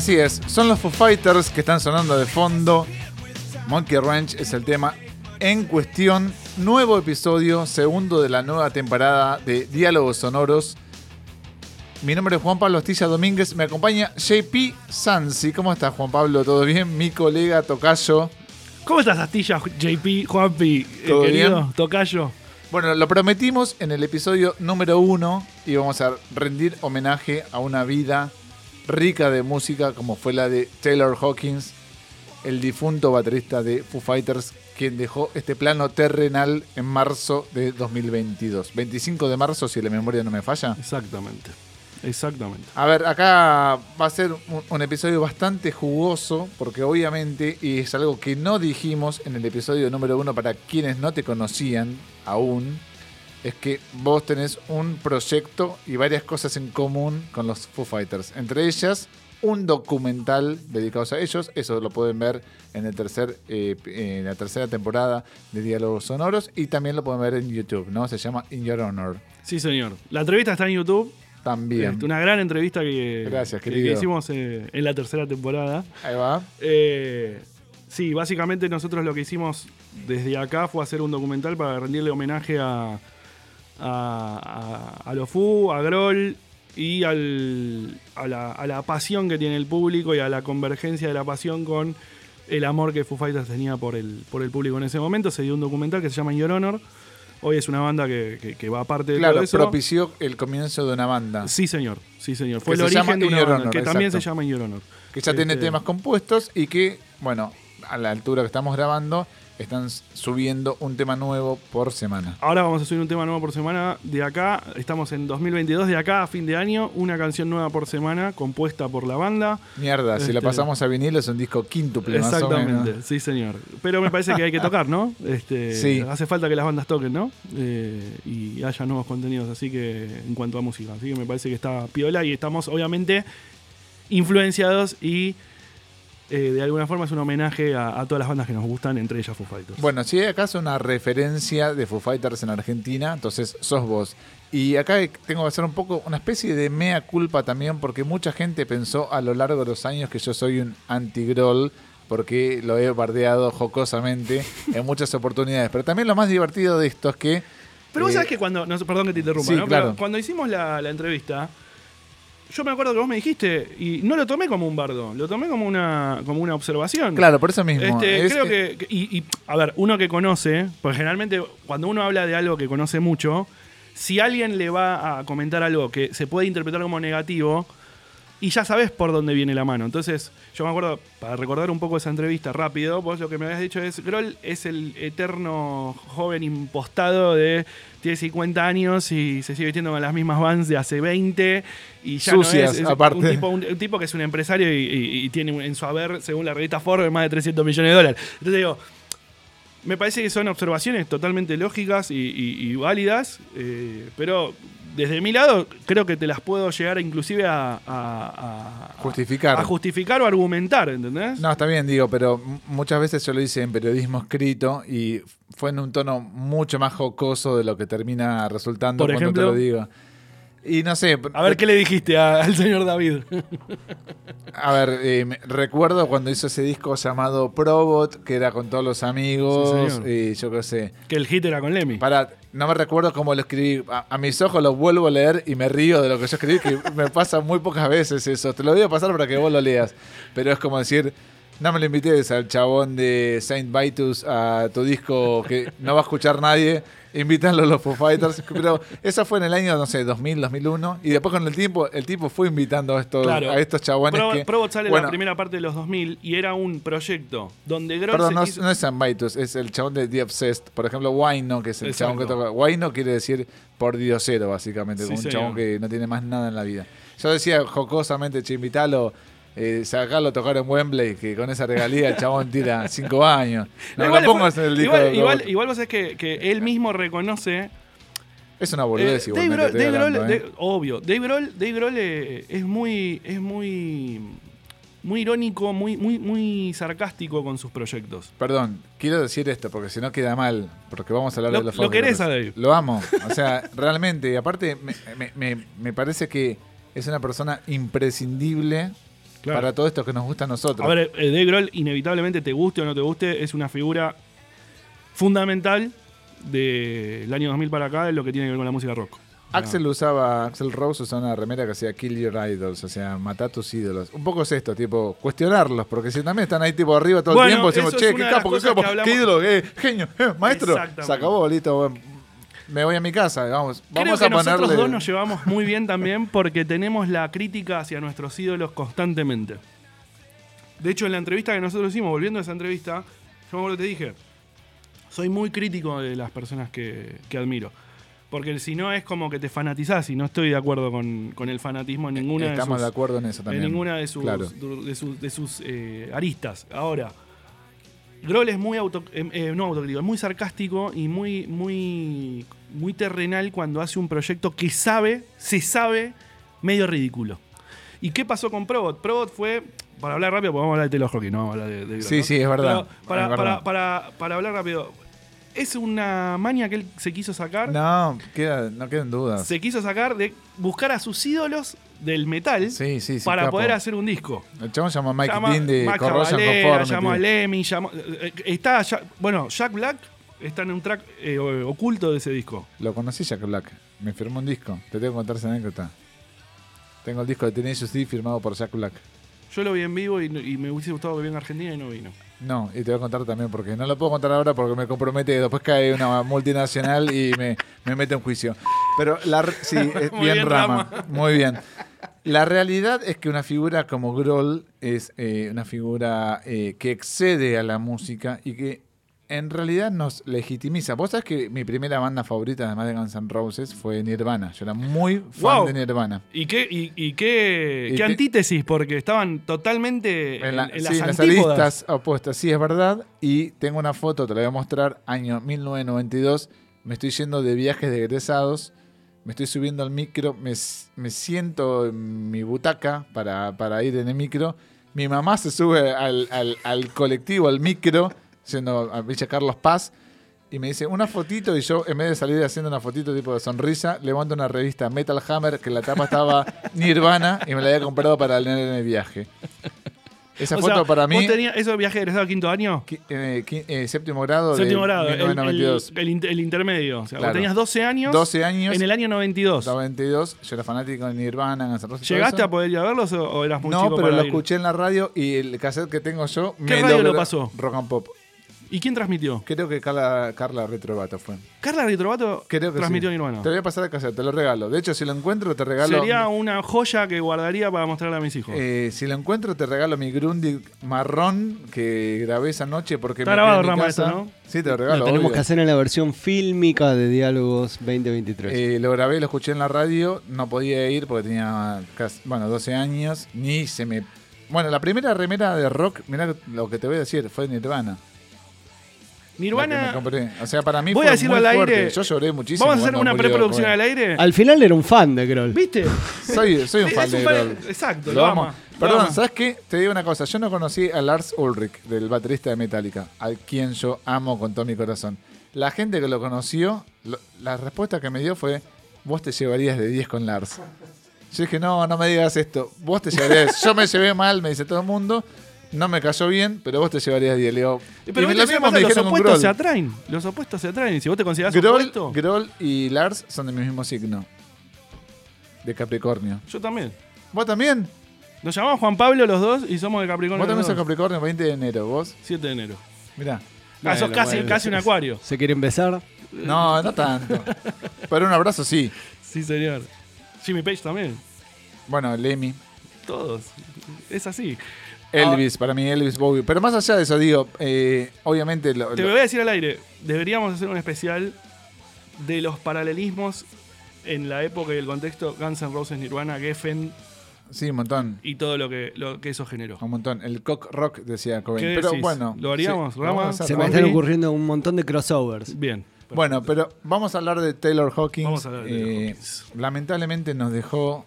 Así es, son los Foo Fighters que están sonando de fondo. Monkey Ranch es el tema en cuestión. Nuevo episodio, segundo de la nueva temporada de Diálogos Sonoros. Mi nombre es Juan Pablo Astilla Domínguez. Me acompaña JP Sansi. ¿Cómo estás, Juan Pablo? ¿Todo bien? Mi colega Tocayo. ¿Cómo estás, Astilla, JP, Juanpi, eh, ¿Todo querido bien? Tocayo? Bueno, lo prometimos en el episodio número uno y vamos a rendir homenaje a una vida rica de música como fue la de Taylor Hawkins, el difunto baterista de Foo Fighters, quien dejó este plano terrenal en marzo de 2022. 25 de marzo, si la memoria no me falla. Exactamente, exactamente. A ver, acá va a ser un, un episodio bastante jugoso, porque obviamente, y es algo que no dijimos en el episodio número uno para quienes no te conocían aún, es que vos tenés un proyecto y varias cosas en común con los Foo Fighters. Entre ellas, un documental dedicado a ellos. Eso lo pueden ver en, el tercer, eh, en la tercera temporada de Diálogos Sonoros. Y también lo pueden ver en YouTube, ¿no? Se llama In Your Honor. Sí, señor. La entrevista está en YouTube. También. Este, una gran entrevista que, Gracias, que- querido. que hicimos eh, en la tercera temporada. Ahí va. Eh, sí, básicamente nosotros lo que hicimos desde acá fue hacer un documental para rendirle homenaje a, a, a, a los Fu, a Groll y al, a, la, a la pasión que tiene el público y a la convergencia de la pasión con el amor que Foo Fighters tenía por el, por el público en ese momento. Se dio un documental que se llama In Your Honor. Hoy es una banda que, que- que va aparte de Claro, todo eso. propició el comienzo de una banda. Sí, señor. Sí, señor. Fue Que el se llama origen de In una Your banda, Honor, que también se llama In Your Honor. que ya tiene Este, temas compuestos y que, bueno, a la altura que estamos grabando, están subiendo un tema nuevo por semana. Ahora vamos a subir un tema nuevo por semana. De acá, estamos en 2022, de acá a fin de año, una canción nueva por semana compuesta por la banda. Mierda, si lo Este- pasamos a vinilo es un disco quíntuple más o Exactamente, menos. sí señor. Pero me parece que hay que tocar, ¿no? Este, Sí. Hace falta que las bandas toquen, ¿no? Eh, y haya nuevos contenidos, así que en cuanto a música. Así que me parece que está piola y estamos obviamente influenciados y eh, de alguna forma es un homenaje a, a todas las bandas que nos gustan, entre ellas Foo Fighters. Bueno, si hay acaso una referencia de Foo Fighters en Argentina, entonces sos vos. Y acá tengo que hacer un poco una especie de mea culpa también, porque mucha gente pensó a lo largo de los años que yo soy un anti-groll, porque lo he bardeado jocosamente en muchas oportunidades. Pero también lo más divertido de esto es que. Pero vos eh, sabés que cuando. no perdón que te interrumpa, sí, ¿no? claro. Pero cuando hicimos la, la entrevista, yo me acuerdo que vos me dijiste, y no lo tomé como un bardo, lo tomé como una, como una observación. Claro, por eso mismo. Este, Es creo que- y, y, a ver, uno que conoce, porque generalmente cuando uno habla de algo que conoce mucho, si alguien le va a comentar algo que se puede interpretar como negativo, y ya sabes por dónde viene la mano. Entonces, yo me acuerdo, para recordar un poco esa entrevista rápido, vos lo que me habías dicho es, Groll es el eterno joven impostado de tiene 50 años y se sigue vistiendo con las mismas vans de hace 20 y ya Sucias, no es, es aparte. Un, tipo, un- un tipo que es un empresario y, y- y tiene en su haber, según la revista Forbes, más de 300 millones de dólares. Entonces digo, me parece que son observaciones totalmente lógicas y, y- y válidas, eh, pero desde mi lado creo que te las puedo llegar inclusive a, a- a- Justificar. a justificar o argumentar, ¿entendés? No, está bien, digo, pero muchas veces yo lo hice en periodismo escrito y fue en un tono mucho más jocoso de lo que termina resultando Por cuando ejemplo. te lo digo. Y no sé. A ver qué le dijiste a- al señor David. A ver, eh, recuerdo cuando hizo ese disco llamado Probot, que era con todos los amigos, Sí, y yo qué sé. que el hit era con Lemmy. Para, no me recuerdo cómo lo escribí. A, a mis ojos lo vuelvo a leer y me río de lo que yo escribí, que me pasa muy pocas veces eso. Te lo voy a pasar para que vos lo leas. Pero es como decir, no me lo invites al chabón de Saint Vitus a tu disco que no va a escuchar nadie. Invítanlo a los Foo Fighters. Pero eso fue en el año, no sé, 2000, 2001. Y después con el tiempo, el tipo fue invitando a estos, Claro. a estos chabones Pro- que... Probot sale en bueno, la primera parte de los 2000 y era un proyecto donde Grohl Perdón, no, no es Saint Vitus, es el chabón de The Obsessed. Por ejemplo, Wino, que es el Exacto. chabón que toca. Wino quiere decir por diosero, básicamente, Sí, un señor. chabón que no tiene más nada en la vida. Yo decía jocosamente, che, invitalo, eh, sacarlo a tocar en Wembley, que con esa regalía el chabón tira cinco años. No, igual lo pongas en el disco igual, igual, igual vos sabés que, que él mismo reconoce Es una boludez Eh, Dave igualmente. Grohl- estoy Dave Grohl- hablando, ¿eh? Obvio. Dave Grohl, Dave Grohl, eh, es muy, es muy, muy irónico, muy, muy, muy sarcástico con sus proyectos. Perdón, quiero decir esto porque si no queda mal, porque vamos a hablar Lo- de los lo querés a. Dave. Lo amo. O sea, realmente, y aparte me, me- me- me parece que es una persona imprescindible Claro. para todo esto que nos gusta a nosotros. A ver, eh, Dave Grohl, inevitablemente, te guste o no te guste, es una figura fundamental del año 2000 para acá en lo que tiene que ver con la música rock. Axel usaba, Axel Rose usaba una remera que hacía Kill Your Idols, o sea, matar a tus ídolos. Un poco es esto, tipo, cuestionarlos, porque si también están ahí tipo arriba todo Bueno, el tiempo, decimos, che, qué de capo, qué capo, qué ídolo, eh, genio, eh, maestro. Se acabó, listo, bueno, me voy a mi casa, vamos. Creo Vamos que a nosotros ponerle. dos nos llevamos muy bien también porque tenemos la crítica hacia nuestros ídolos constantemente. De hecho, en la entrevista que nosotros hicimos, volviendo a esa entrevista, yo me acuerdo que te dije, soy muy crítico de las personas que, que admiro. Porque si no es como que te fanatizás y no estoy de acuerdo con, con el fanatismo en ninguna de Estamos sus, de acuerdo en eso en también. ninguna de sus, Claro. du- de sus, de sus, eh, aristas. Ahora, Grohl es muy auto, eh, eh, no autocrítico, es muy sarcástico y muy, muy, muy terrenal cuando hace un proyecto que sabe, se sabe, medio ridículo. ¿Y qué pasó con Probot? Probot fue, para hablar rápido, porque vamos a hablar de Taylor Hawkins, no vamos a hablar de, de Grohl, Sí, ¿no? sí, es verdad, Pero para, es para- verdad. para- para hablar rápido, es una maña que él se quiso sacar. No, queda, no quedan dudas. Se quiso sacar de buscar a sus ídolos del metal Sí, sí, sí. para capo. poder hacer un disco. El chabón llama a Mike Llama Dean de Corrosion Conformity. llamó a Lemmy, llamó- eh, está bueno, Jack Black está en un track eh, oculto de ese disco. Lo conocí Jack Black. Me firmó un disco. Te tengo que contar esa anécdota. Tengo el disco de Tenacious D firmado por Jack Black. Yo lo vi en vivo y, y me hubiese gustado que venga a Argentina y no vino. No, y te voy a contar también porque no lo puedo contar ahora porque me compromete. Después cae una multinacional y me, me mete en juicio. Pero la, sí, es bien, bien, rama. Rama. Muy bien. La realidad es que una figura como Grohl es eh, una figura eh, que excede a la música y que en realidad nos legitimiza. Vos sabés que mi primera banda favorita, además de Guns N' Roses, fue Nirvana. Yo era muy fan Wow. de Nirvana. ¿Y qué, y, y qué, Y qué te- antítesis? Porque estaban totalmente en, la- en sí, las en las aristas opuestas, sí, es verdad. Y tengo una foto, te la voy a mostrar, año 1992. Me estoy yendo de viajes de egresados. Me estoy subiendo al micro. Me, me siento en mi butaca para, para ir en el micro. Mi mamá se sube al, al- al colectivo, al micro, yendo a Villa Carlos Paz. Y me dice una fotito y yo en vez de salir haciendo una fotito tipo de sonrisa, levanto una revista Metal Hammer que en la tapa estaba Nirvana y me la había comprado para leer en el viaje. Esa O foto sea, para mí... ¿Vos tenías viajes de egresado quinto año? Qui- eh, qui- eh, séptimo grado Séptimo de grado, el, 1992. el- el inter- el intermedio. O sea, vos Claro. tenías 12 años, 12 años, en el año 92. 92. Yo era fanático de Nirvana, Guns N' Roses, todo ¿Llegaste eso. a poder ir a verlos o, o eras muy No, chico pero para lo ir? escuché en la radio y el cassette que tengo yo me radio lo pasó? Rock and Pop. ¿Y quién transmitió? Creo que Carla, Carla Retrovato fue. Carla Retrovato Creo que transmitió sí. Nirvana. Te voy a pasar el cassette, te lo regalo. De hecho, si lo encuentro, te regalo. Sería una joya que guardaría para mostrarle a mis hijos. Eh, si lo encuentro, te regalo mi Grundig marrón que grabé esa noche porque Está me grabado, en mi Rama, casa. esto, ¿no? Sí, te lo regalo. Lo tenemos obvio. que hacer en la versión fílmica de Diálogos 2023. Eh, lo grabé, lo escuché en la radio, no podía ir porque tenía casi, bueno, 12 años, ni se me... Bueno, la primera remera de rock, mirá lo que te voy a decir, fue Nirvana. La que me Nirvana. compré. O sea, para mí Voy fue a decirlo muy al fuerte. aire. Yo lloré muchísimo. Vamos a hacer una preproducción al aire. Al final era un fan de Grohl. ¿Viste? Soy, soy un fan de Grohl. Exacto, Lo lo amo. ama, lo Perdón, ama. ¿sabes qué? Te digo una cosa. Yo no conocí a Lars Ulrich, del baterista de Metallica, al quien yo amo con todo mi corazón. La gente que lo conoció, lo- la respuesta que me dio fue: Vos te llevarías de 10 con Lars. Yo dije: No, no me digas esto. Vos te llevarías. yo me llevé mal, me dice todo el mundo. No me cayó bien, pero vos te llevarías 10. Le digo, Pero y me- lo ¿qué mismo pasa? me los con opuestos se atraen. Los opuestos se atraen. Y si vos te considerás Grohl, opuesto, Grohl y Lars son del mismo signo. De Capricornio. yo también. ¿Vos también? Nos llamamos Juan Pablo los dos y somos de Capricornio. Vos también sos. Capricornio, 20 de enero. ¿Vos? 7 de enero. Mirá. Ah, sos casi, bueno. casi un acuario. ¿Se quieren besar? No, no tanto. Pero un abrazo sí. Sí, señor. Jimmy Page también. Bueno, Lemmy. Todos. Es así. Elvis, para mí Elvis Bowie. Pero más allá de eso, digo, eh, obviamente lo- Te lo- voy a decir al aire. Deberíamos hacer un especial de los paralelismos en la época y el contexto Guns N' Roses, Nirvana, Geffen sí, un montón. y todo lo que, lo que eso generó. Un montón. El cock rock decía Cobain. ¿Qué Pero decís? bueno. ¿Lo haríamos, sí, Rama? Se me están ocurriendo un montón de crossovers. Bien. Bueno, pero vamos a hablar de Taylor Hawkins. Vamos a hablar de Taylor Eh, Hawkins. Lamentablemente nos dejó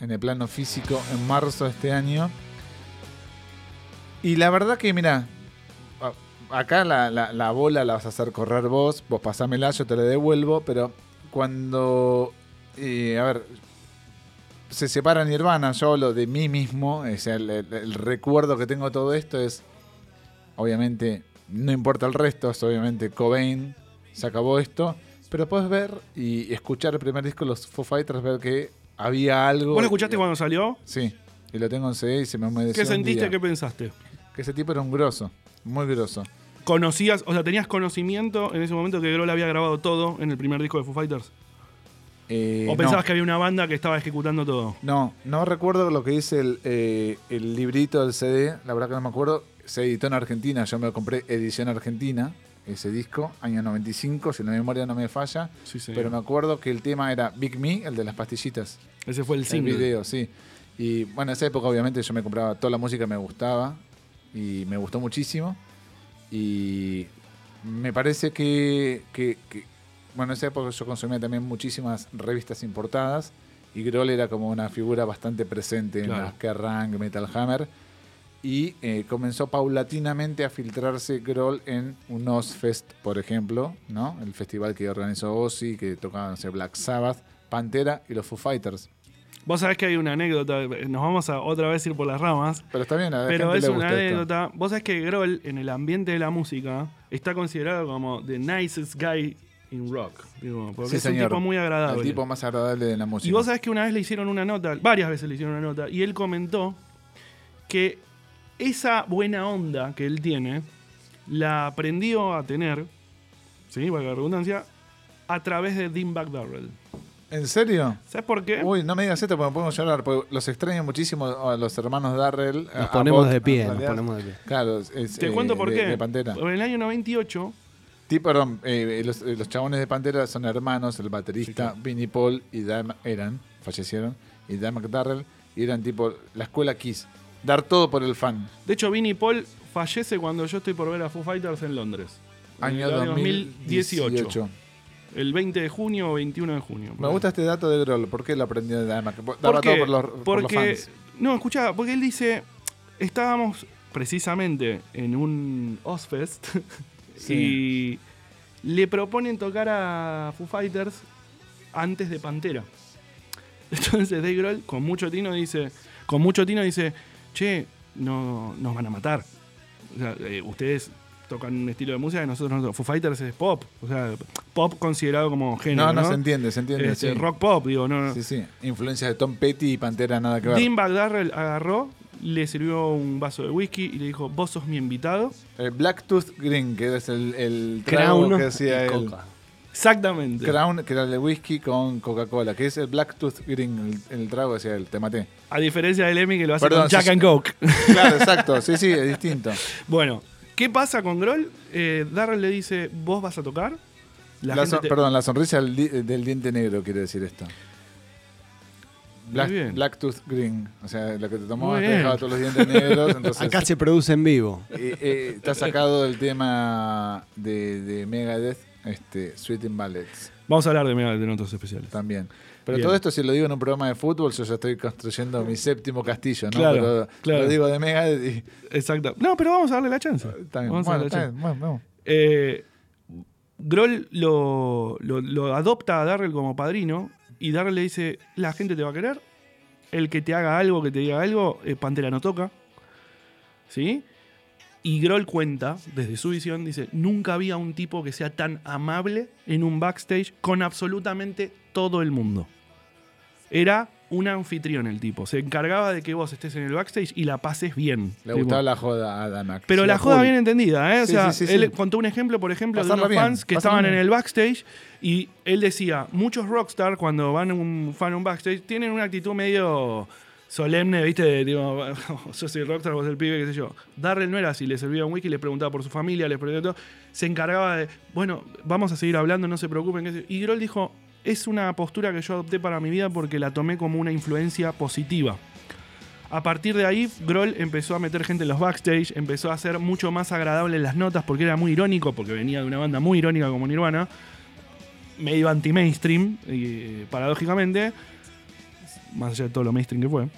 en el plano físico en marzo de este año. Y la verdad que, mira, acá la, la- la bola la vas a hacer correr vos, vos pasámela, yo te la devuelvo, pero cuando... eh, a ver, se separa Nirvana, yo hablo de mí mismo, sea, el, el- el recuerdo que tengo de todo esto es, obviamente, no importa el resto, es obviamente Cobain, se acabó esto, pero puedes ver y escuchar el primer disco de los Foo Fighters, ver que había algo... ¿Vos lo escuchaste cuando salió? Sí, y lo tengo en CD y se me humedeció ¿Qué un sentiste? día. ¿Qué pensaste? Que ese tipo era un grosso, muy grosso. ¿Conocías, o sea, tenías conocimiento en ese momento que Grohl había grabado todo en el primer disco de Foo Fighters? Eh, ¿O pensabas no. que había una banda que estaba ejecutando todo? No, no recuerdo lo que dice el, eh, el librito del CD, la verdad que no me acuerdo. Se editó en Argentina, yo me lo compré edición argentina, ese disco, año 95, si la memoria no me falla. Sí. Pero me acuerdo que el tema era Big Me, el de las pastillitas. Ese fue el El single. video, sí. Y bueno, en esa época obviamente yo me compraba toda la música que me gustaba y me gustó muchísimo. Y me parece que, que- que- bueno, en esa época yo consumía también muchísimas revistas importadas y Grohl era como una figura bastante presente en las Kerrang, Metal Hammer. Y eh, comenzó paulatinamente a filtrarse Grohl en un Ozfest, por ejemplo, ¿no? El festival que organizó Ozzy, que tocaba, no sé, Black Sabbath, Pantera y los Foo Fighters. Vos sabés que hay una anécdota, nos vamos a otra vez ir por las ramas, Pero está bien, a la pero gente es le una gusta esto. anécdota. Vos sabés que Grohl en el ambiente de la música está considerado como the nicest guy in rock. digo, porque Sí, es un señor. tipo muy agradable. El tipo más agradable de la música. Y vos sabés que una vez le hicieron una nota, varias veces le hicieron una nota, y él comentó que esa buena onda que él tiene la aprendió a tener, ¿sí? Valga la redundancia, a través de Dimebag Darrell. ¿En serio? ¿Sabes por qué? Uy, no me digas esto porque me podemos llorar. Porque los extraño muchísimo a los hermanos Darrell. Nos ponemos Bob, de en pie, nos ponemos de pie. Claro, es, Te eh, cuento por de- qué. De Pantera. En el año 98, Sí, perdón, eh, los, eh, los chabones de Pantera son hermanos, el baterista Vinnie Paul y Dan eran, fallecieron, y Dan McDarrell, y eran tipo la escuela Kiss. Dar todo por el fan. de hecho, Vinnie Paul fallece cuando yo estoy por ver a Foo Fighters en Londres. En Año el 2018. 2018. El 20 de junio o 21 de junio. Me gusta este dato de Grohl. ¿Por qué lo aprendió de McDarrell? ¿Por Daba qué? todo por los, por los porque, fans. no, escuchá, porque él dice, estábamos precisamente en un Ozfest y le proponen tocar a Foo Fighters antes de Pantera. Entonces Dave Grohl con mucho tino dice, con mucho tino dice, che, no, nos van a matar. O sea, eh, ustedes tocan un estilo de música que nosotros no. Foo Fighters es pop, o sea, pop considerado como género, No, ¿no? no, se entiende, se entiende. Este, sí. Rock pop, digo, no. Sí, sí. Influencias de Tom Petty y Pantera nada que ver. Dean Darrell agarró, le sirvió un vaso de whisky y le dijo, vos sos mi invitado. El Blacktooth Green, que es el, el trago Crown que hacía él. coca. Exactamente. Crown, que era el de whisky con Coca-Cola, que es el Blacktooth Green, el, el trago que hacía él. Te maté. A diferencia del Emmy que lo hace Perdón, con Jack sos- and Coke. Claro, exacto. Sí, sí, es distinto. bueno, ¿qué pasa con Grohl? Eh, Darrell le dice, vos vas a tocar. La La gente son- te- Perdón, la sonrisa del, di- del diente negro quiere decir esto. Black. Blacktooth Green. O sea, lo que te Muy te dejaba todos los dientes negros. Entonces, Acá se produce en vivo. eh, eh, está sacado del tema de, de Megadeth, este, Sweet in Ballets. Vamos a hablar de Megadeth en otros especiales. También. Pero Bien. todo esto, si lo digo en un programa de fútbol, yo ya estoy construyendo mi séptimo castillo, ¿no? Claro, Pero claro. Lo digo de Megadeth y. Exacto. No, pero vamos a darle la chance. Vamos a darle la chance. bien. Bueno, vamos. Eh, Grohl lo, lo- lo adopta a Darrell como padrino y Darrell le dice, la gente te va a querer, el que te haga algo, que te diga algo, eh, Pantera no toca. ¿Sí? Y Grohl cuenta, desde su visión, dice, nunca había un tipo que sea tan amable en un backstage con absolutamente todo el mundo. Era un anfitrión el tipo, se encargaba de que vos estés en el backstage y la pases bien. Le Tipo, gustaba la joda a Danak. pero la joda bien entendida, ¿eh? O Sí, sea, sí, sí, él contó un ejemplo, por ejemplo, de Pasarla unos bien, fans que pasarla estaban en el backstage y él decía, muchos rockstar cuando van un fan a un backstage tienen una actitud medio solemne, ¿viste? De, tipo, yo soy rockstar, vos el pibe, qué sé yo. Darrell no era así, le servía un wiki, le preguntaba por su familia, le preguntaba todo. Se encargaba de, bueno, vamos a seguir hablando, no se preocupen. Y Grohl dijo, es una postura que yo adopté para mi vida porque la tomé como una influencia positiva. A partir de ahí, Grohl empezó a meter gente en los backstage, empezó a hacer mucho más agradable las notas porque era muy irónico, porque venía de una banda muy irónica como Nirvana, medio anti-mainstream, y, paradójicamente, más allá de todo lo mainstream que fue.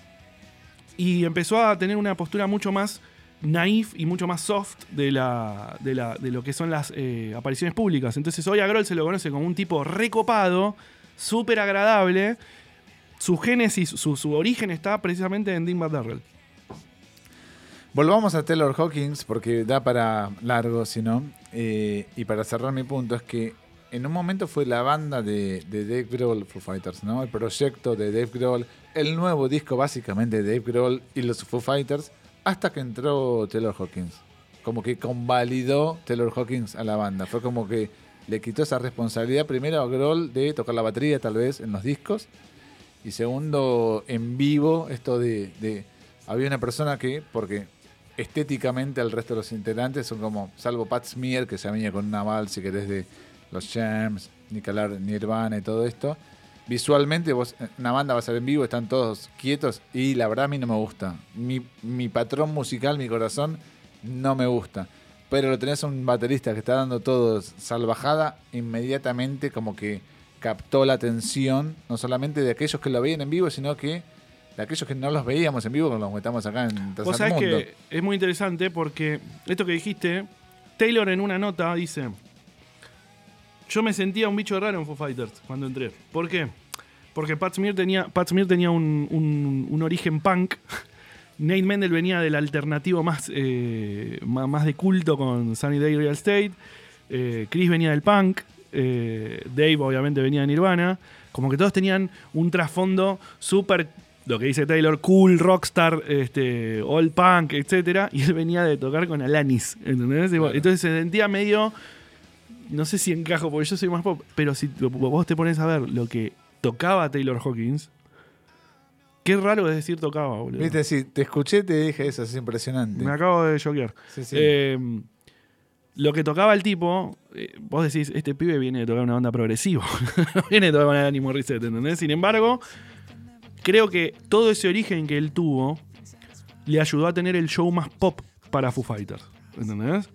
Y empezó a tener una postura mucho más naif y mucho más soft de, la, de, la- de lo que son las eh, apariciones públicas. Entonces hoy a Grohl se lo conoce como un tipo recopado, súper agradable, su génesis, su, su origen está precisamente en Dimebag Darrell. Volvamos a Taylor Hawkins porque da para largo, si no. Eh, y para cerrar mi punto es que en un momento fue la banda de, de Dave Grohl, Foo Fighters, ¿no? El proyecto de Dave Grohl, el nuevo disco básicamente de Dave Grohl y los Foo Fighters, hasta que entró Taylor Hawkins. Como que convalidó Taylor Hawkins a la banda. Fue como que le quitó esa responsabilidad primero a Grohl de tocar la batería tal vez en los discos. Y segundo, en vivo, esto de, de había una persona que, porque estéticamente el resto de los integrantes son como, salvo Pat Smear, que se venía con una si querés, de los Jams, Nicalar, Nirvana y todo esto. Visualmente, vos, una banda va a ser en vivo, están todos quietos y la verdad a mí no me gusta. Mi, mi patrón musical, mi corazón, no me gusta. Pero lo tenés a un baterista que está dando todo salvajada, inmediatamente como que captó la atención, no solamente de aquellos que lo veían en vivo, sino que de aquellos que no los veíamos en vivo, que los metamos acá en Vos Tercer sabés Mundo. que es muy interesante porque esto que dijiste, Taylor en una nota dice: Yo me sentía un bicho raro en Foo Fighters cuando entré. ¿Por qué? Porque Pat Smear tenía, Pat Smear tenía un, un- un origen punk. Nate Mendel venía del alternativo más, eh, más de culto con Sunny Day Real Estate. Eh, Chris venía del punk. eh, Dave obviamente venía de Nirvana. Como que todos tenían un trasfondo súper, lo que dice Taylor, cool, rockstar, este, all punk, etc. Y él venía de tocar con Alanis. ¿entendés? Entonces se sentía medio, no sé si encajo, porque yo soy más pop, pero si vos te pones a ver lo que tocaba Taylor Hawkins, qué raro es decir tocaba, boludo. Viste, sí, te escuché, te dije eso, es impresionante. Me acabo de choquear. Sí, sí. Eh, lo que tocaba el tipo, eh, vos decís, este pibe viene de tocar una banda progresiva, no viene de tocar con Alanis Morissette, ¿entendés? Sin embargo, creo que todo ese origen que él tuvo le ayudó a tener el show más pop para Foo Fighters, ¿entendés?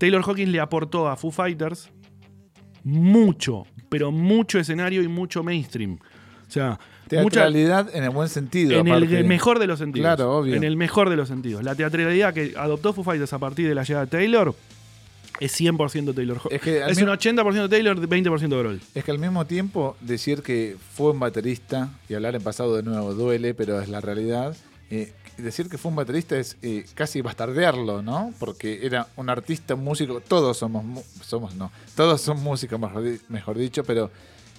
Taylor Hawkins le aportó a Foo Fighters mucho, pero mucho escenario y mucho mainstream. O sea, mucha, Teatralidad en el buen sentido. en el mejor de los sentidos. Claro, obvio. En el mejor de los sentidos. La teatralidad que adoptó Foo Fighters a partir de la llegada de Taylor es 100% Taylor. Hawkins. Es que Es mismo- un 80% Taylor, 20% Grohl. Es que al mismo tiempo decir que fue un baterista, y hablar en pasado de nuevo duele, pero es la realidad, eh, decir que fue un baterista es eh, casi bastardearlo, ¿no? Porque era un artista, un músico, todos somos, somos no, todos son músicos, mejor, di- mejor dicho, pero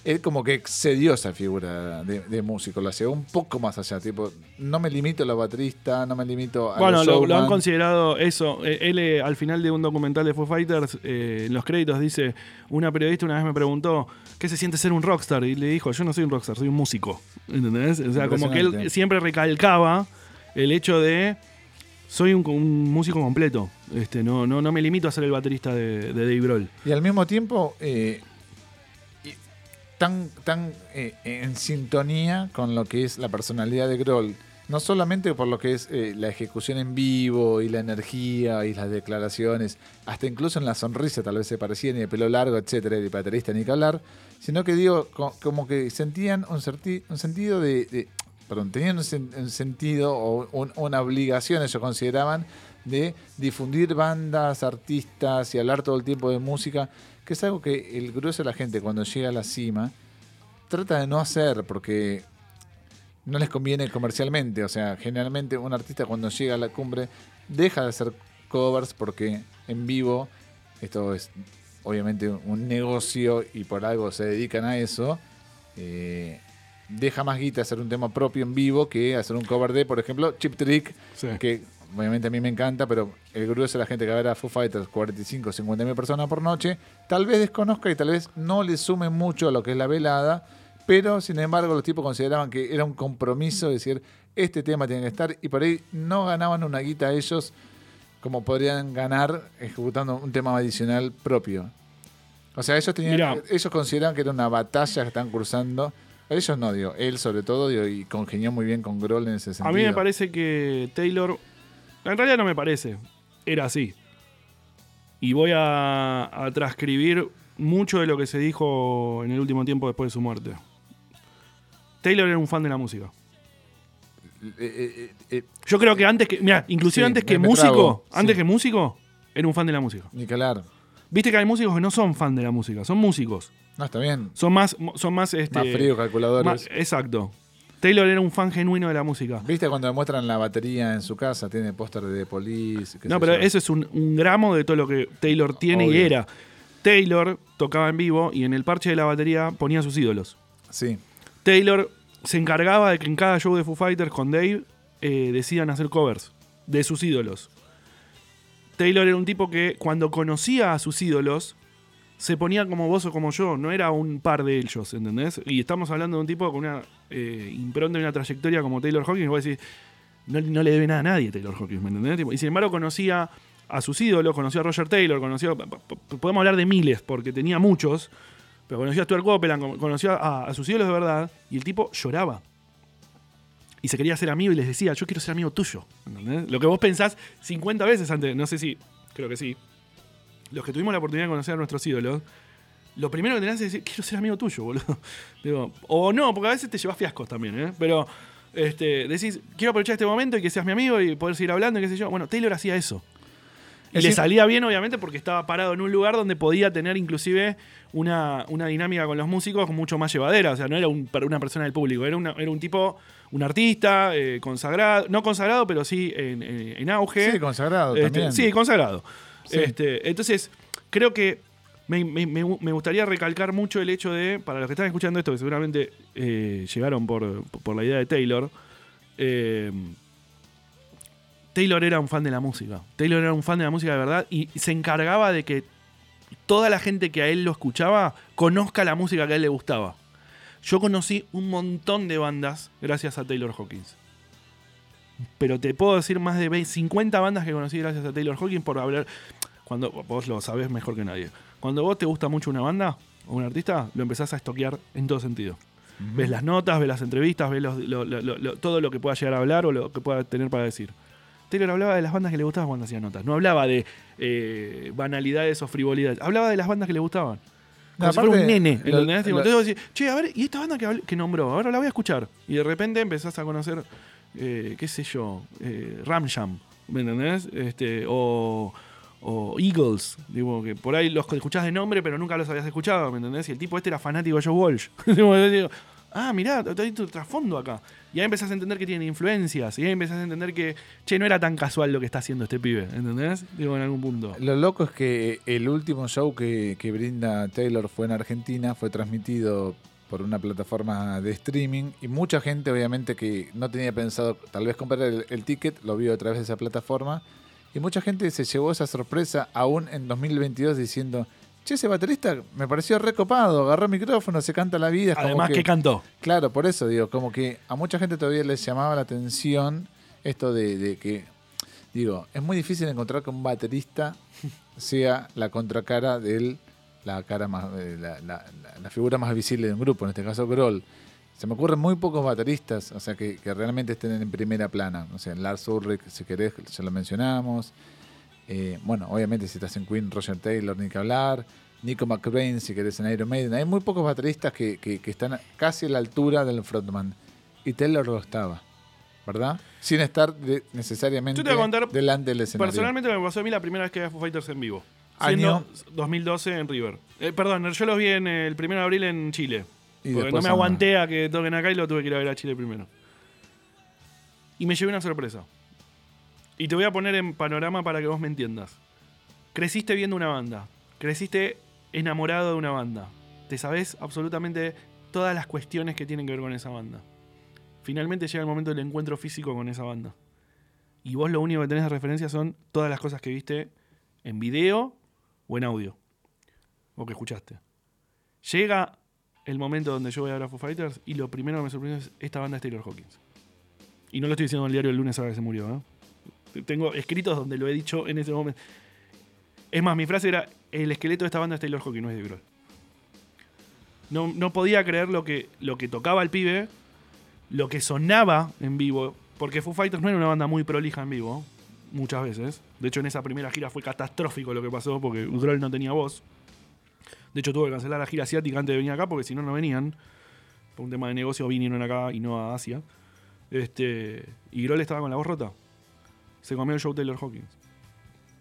él como que excedió esa figura de, de músico, la llevó un poco más allá, tipo, no me limito a los bateristas, no me limito a Bueno, lo, lo han considerado eso. Eh, Él, eh, al final de un documental de Foo Fighters, eh, en los créditos dice: Una periodista una vez me preguntó, ¿qué se siente ser un rockstar? Y le dijo: Yo no soy un rockstar, soy un músico. ¿Entendés? O sea, como que él siempre recalcaba el hecho de. Soy un, un músico completo. Este, no, no, no me limito a ser el baterista de, Dave Grohl. Y al mismo tiempo, eh, tan, tan eh, en sintonía con lo que es la personalidad de Grohl. No solamente por lo que es eh, la ejecución en vivo y la energía y las declaraciones, hasta incluso en la sonrisa tal vez se parecían y el pelo largo, etcétera, de baterista ni que hablar, sino que digo, co- como que sentían un, un sentido de- Perdón, tenían un, sen- un sentido o un- una obligación, ellos consideraban, de difundir bandas, artistas y hablar todo el tiempo de música, que es algo que el grueso de la gente cuando llega a la cima trata de no hacer porque no les conviene comercialmente. O sea, generalmente un artista cuando llega a la cumbre deja de hacer covers porque en vivo, esto es obviamente un negocio y por algo se dedican a eso, eh, deja más guita hacer un tema propio en vivo que hacer un cover de, por ejemplo, Chip Trick, Sí. que obviamente a mí me encanta, pero el grueso de la gente que va a ver a Foo Fighters, 45, 50 mil personas por noche, tal vez desconozca y tal vez no le sume mucho a lo que es la velada, pero sin embargo los tipos consideraban que era un compromiso decir, este tema tiene que estar, y por ahí no ganaban una guita ellos como podrían ganar ejecutando un tema adicional propio. O sea, ellos tenían, Mirá. ellos consideraban que era una batalla que están cruzando. Ellos no, digo, él sobre todo, digo, y congenió muy bien con Grohl en ese sentido. A mí me parece que Taylor. En realidad no me parece. Era así. Y voy a, a transcribir mucho de lo que se dijo en el último tiempo después de su muerte. Taylor era un fan de la música. Eh, eh, eh, Yo creo que antes que. Mira, inclusive Sí, antes que músico. trago, Antes sí. que músico, era un fan de la música. ni hablar. Viste que hay músicos que no son fan de la música, son músicos. No, está bien. Son más. Son más, este, Más frío, calculadores. más- exacto. Taylor era un fan genuino de la música. ¿Viste cuando le muestran la batería en su casa? Tiene póster de Police. No, pero eso es un, un gramo de todo lo que Taylor tiene y era. Taylor tocaba en vivo y en el parche de la batería ponía sus ídolos. Sí. Taylor se encargaba de que en cada show de Foo Fighters con Dave eh, decidan hacer covers de sus ídolos. Taylor era un tipo que cuando conocía a sus ídolos se ponía como vos o como yo, no era un par de ellos, ¿entendés? Y estamos hablando de un tipo con una eh, impronta y una trayectoria como Taylor Hawkins, vos decís, no, no le debe nada a nadie Taylor Hawkins, ¿me entendés? Y sin embargo conocía a sus ídolos, conoció a Roger Taylor, conoció, podemos hablar de miles, porque tenía muchos, pero conoció a Stuart Copeland, con- conoció a, a sus ídolos de verdad, y el tipo lloraba. Y se quería hacer amigo y les decía, yo quiero ser amigo tuyo. ¿entendés? Lo que vos pensás 50 veces antes, no sé si, creo que sí. Los que tuvimos la oportunidad de conocer a nuestros ídolos, lo primero que tenés es decir, quiero ser amigo tuyo, boludo. Digo, o no, porque a veces te llevas fiascos también, ¿eh? Pero este, decís, quiero aprovechar este momento y que seas mi amigo y poder seguir hablando y qué sé yo. Bueno, Taylor hacía eso. Y Es le decir- salía bien, obviamente, porque estaba parado en un lugar donde podía tener inclusive una, una dinámica con los músicos mucho más llevadera. O sea, no era un- una persona del público, era, una- era un tipo, un artista eh, consagrado, no consagrado, pero sí en, en- en auge. Sí, consagrado Este, también. sí, consagrado. Este, entonces, creo que me gustaría recalcar mucho el hecho de, para los que están escuchando esto, que seguramente eh, llegaron por, por la idea de Taylor, eh, Taylor era un fan de la música. Taylor era un fan de la música de verdad y se encargaba de que toda la gente que a él lo escuchaba conozca la música que a él le gustaba. Yo conocí un montón de bandas gracias a Taylor Hawkins. Pero te puedo decir más de 20, 50 bandas que conocí gracias a Taylor Hawkins por hablar. Cuando vos lo sabés mejor que nadie. Cuando vos te gusta mucho una banda o un artista, lo empezás a estoquear en todo sentido. Ves las notas, ves las entrevistas, ves los- lo- lo- lo- lo- todo lo que pueda llegar a hablar o lo que pueda tener para decir. Taylor hablaba de las bandas que le gustaban cuando hacía notas. No hablaba de eh, banalidades o frivolidades. Hablaba de las bandas que le gustaban. Como No, si fuera un nene. lo- Entonces vos decís, che, a ver, ¿y esta banda que nombró? Ahora la voy a escuchar. Y de repente empezás a conocer, eh, qué sé yo, eh, Ramjam, ¿me entendés? Este, o, o Eagles, digo, que por ahí los escuchás de nombre, pero nunca los habías escuchado, ¿me entendés? Y el tipo este era fanático de Joe Walsh. Digo, ah, mirá, hay tu trasfondo acá. Y ahí empezás a entender que tiene influencias. Y ahí empezás a entender que, che, no era tan casual lo que está haciendo este pibe, ¿entendés? Digo, en algún punto. Lo loco es que el último show que, que brinda Taylor fue en Argentina, fue transmitido por una plataforma de streaming y mucha gente obviamente que no tenía pensado tal vez comprar el, el ticket, lo vio a través de esa plataforma y mucha gente se llevó esa sorpresa aún en 2022 diciendo, che, ese baterista me pareció recopado, agarró el micrófono, se canta la vida. como Además que cantó. Claro, por eso digo, como que a mucha gente todavía les llamaba la atención esto de, de que, digo, es muy difícil encontrar que un baterista sea la contracara de él, la cara más, eh, la, la- la- la figura más visible de un grupo, en este caso Grohl. Se me ocurren muy pocos bateristas, o sea, que, que realmente estén en primera plana. O sea, Lars Ulrich, si querés, ya lo mencionamos. Eh, bueno, obviamente si estás en Queen, Roger Taylor, ni que hablar. Nico McBrain, si querés en Iron Maiden. Hay muy pocos bateristas que, que- que están casi a la altura del frontman. Y Taylor lo estaba, ¿verdad? Sin estar de- necesariamente Yo te voy a contar delante del escenario. Personalmente me pasó a mí la primera vez que vi a Foo Fighters en vivo. Año. Siendo 2012 en River. Eh, perdón, yo los vi en el 1 de abril en Chile. Y porque no me aguanté a que toquen acá y lo tuve que ir a ver a Chile primero. Y me llevé una sorpresa. Y te voy a poner en panorama para que vos me entiendas. Creciste viendo una banda. Creciste enamorado de una banda. Te sabés absolutamente todas las cuestiones que tienen que ver con esa banda. Finalmente llega el momento del encuentro físico con esa banda. Y vos lo único que tenés de referencia son todas las cosas que viste en video o en audio. O que escuchaste. Llega el momento donde yo voy a ver a Foo Fighters y lo primero que me sorprende es esta banda es Taylor Hawkins. Y no lo estoy diciendo en el diario el lunes ahora que se murió. ¿eh? Tengo escritos donde lo he dicho en ese momento. Es más, mi frase era, el esqueleto de esta banda es Taylor Hawkins, no es de Grohl. No, no podía creer lo que, lo que tocaba el pibe, lo que sonaba en vivo, porque Foo Fighters no era una banda muy prolija en vivo, muchas veces. De hecho, en esa primera gira fue catastrófico lo que pasó, porque Grohl no tenía voz. De hecho, tuvo que cancelar la gira asiática antes de venir acá, porque si no, no venían. Por un tema de negocio vinieron acá y no a Asia. Este, y Grohl estaba con la voz rota. Se comió el show Taylor Hawkins.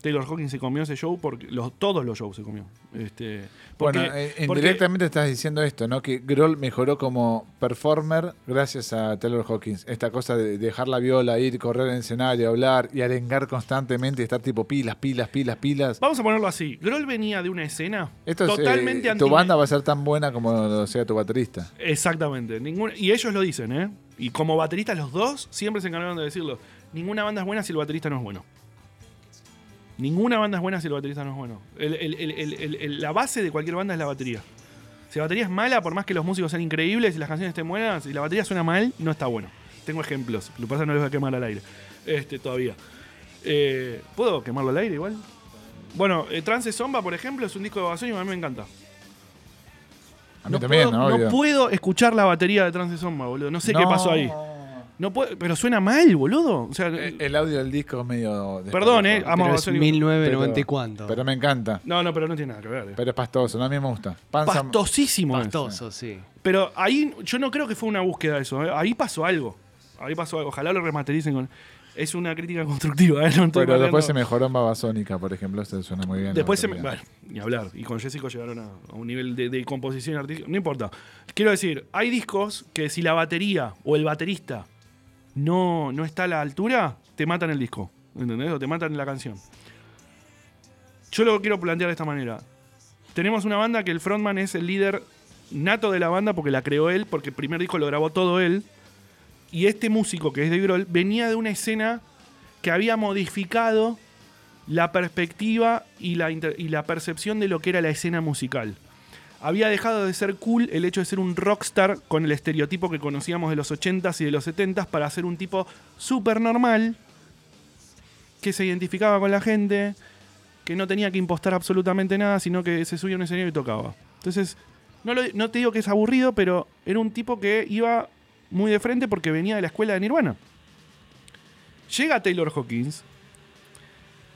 Taylor Hawkins se comió ese show porque los, todos los shows se comió. Este, porque, bueno, eh, porque- indirectamente estás diciendo esto, ¿no? Que Grohl mejoró como performer gracias a Taylor Hawkins. Esta cosa de dejar la viola, ir, correr en el escenario, hablar y arengar constantemente y estar tipo pilas, pilas, pilas, pilas. Vamos a ponerlo así. Grohl venía de una escena Esto es, totalmente eh, anti tu banda va a ser tan buena como lo sea tu baterista. Exactamente. Y ellos lo dicen, ¿eh? Y como bateristas los dos siempre se encargaron de decirlo. Ninguna banda es buena si el baterista no es bueno. Ninguna banda es buena si el baterista no es bueno. El- el- el- la base de cualquier banda es la batería. Si la batería es mala, por más que los músicos sean increíbles y las canciones estén buenas, si la batería suena mal, no está bueno. Tengo ejemplos. Lo que pasa no les voy a quemar al aire. Este, todavía. Eh, ¿Puedo quemarlo al aire igual? Bueno, eh, Trance Zomba, por ejemplo, es un disco de que a mí me encanta. A mí No también, puedo, ¿no? puedo escuchar la batería de Trance Zomba, boludo. No sé qué pasó ahí. No puedo, pero suena mal, boludo. O sea, Eh, El audio del disco es medio... Perdón, eh, amo Pero es Babasónicos. 1990 y Pero- cuánto. Pero me encanta. No, no, pero no tiene nada que ver. eh. Pero es pastoso, ¿no? a mí me gusta. Panza- Pastosísimo. Pastoso, sí. Pero ahí yo no creo que fue una búsqueda eso. eh. Ahí pasó algo. Ahí pasó algo. Ojalá lo remastericen con. Es una crítica constructiva, ¿eh? No estoy Pero después se mejoró en Babasónica, por ejemplo. Este suena muy bien. Después se me. Bueno, ni hablar. Y con Jessico llegaron a, a un nivel de, de composición artística. No importa. Quiero decir, hay discos que si la batería o el baterista no, no está a la altura, te matan el disco. ¿Entendés? O te matan la canción. Yo lo quiero plantear de esta manera. Tenemos una banda que el frontman es el líder nato de la banda porque la creó él, porque el primer disco lo grabó todo él. Y este músico, que es Dave Grohl, venía de una escena que había modificado la perspectiva y la percepción de lo que era la escena musical. Había dejado de ser cool el hecho de ser un rockstar con el estereotipo que conocíamos de los 80s y de los 70s para ser un tipo súper normal que se identificaba con la gente, que no tenía que impostar absolutamente nada, sino que se subía a un escenario y tocaba. Entonces, no, no te digo que es aburrido, pero era un tipo que iba muy de frente porque venía de la escuela de Nirvana. Llega Taylor Hawkins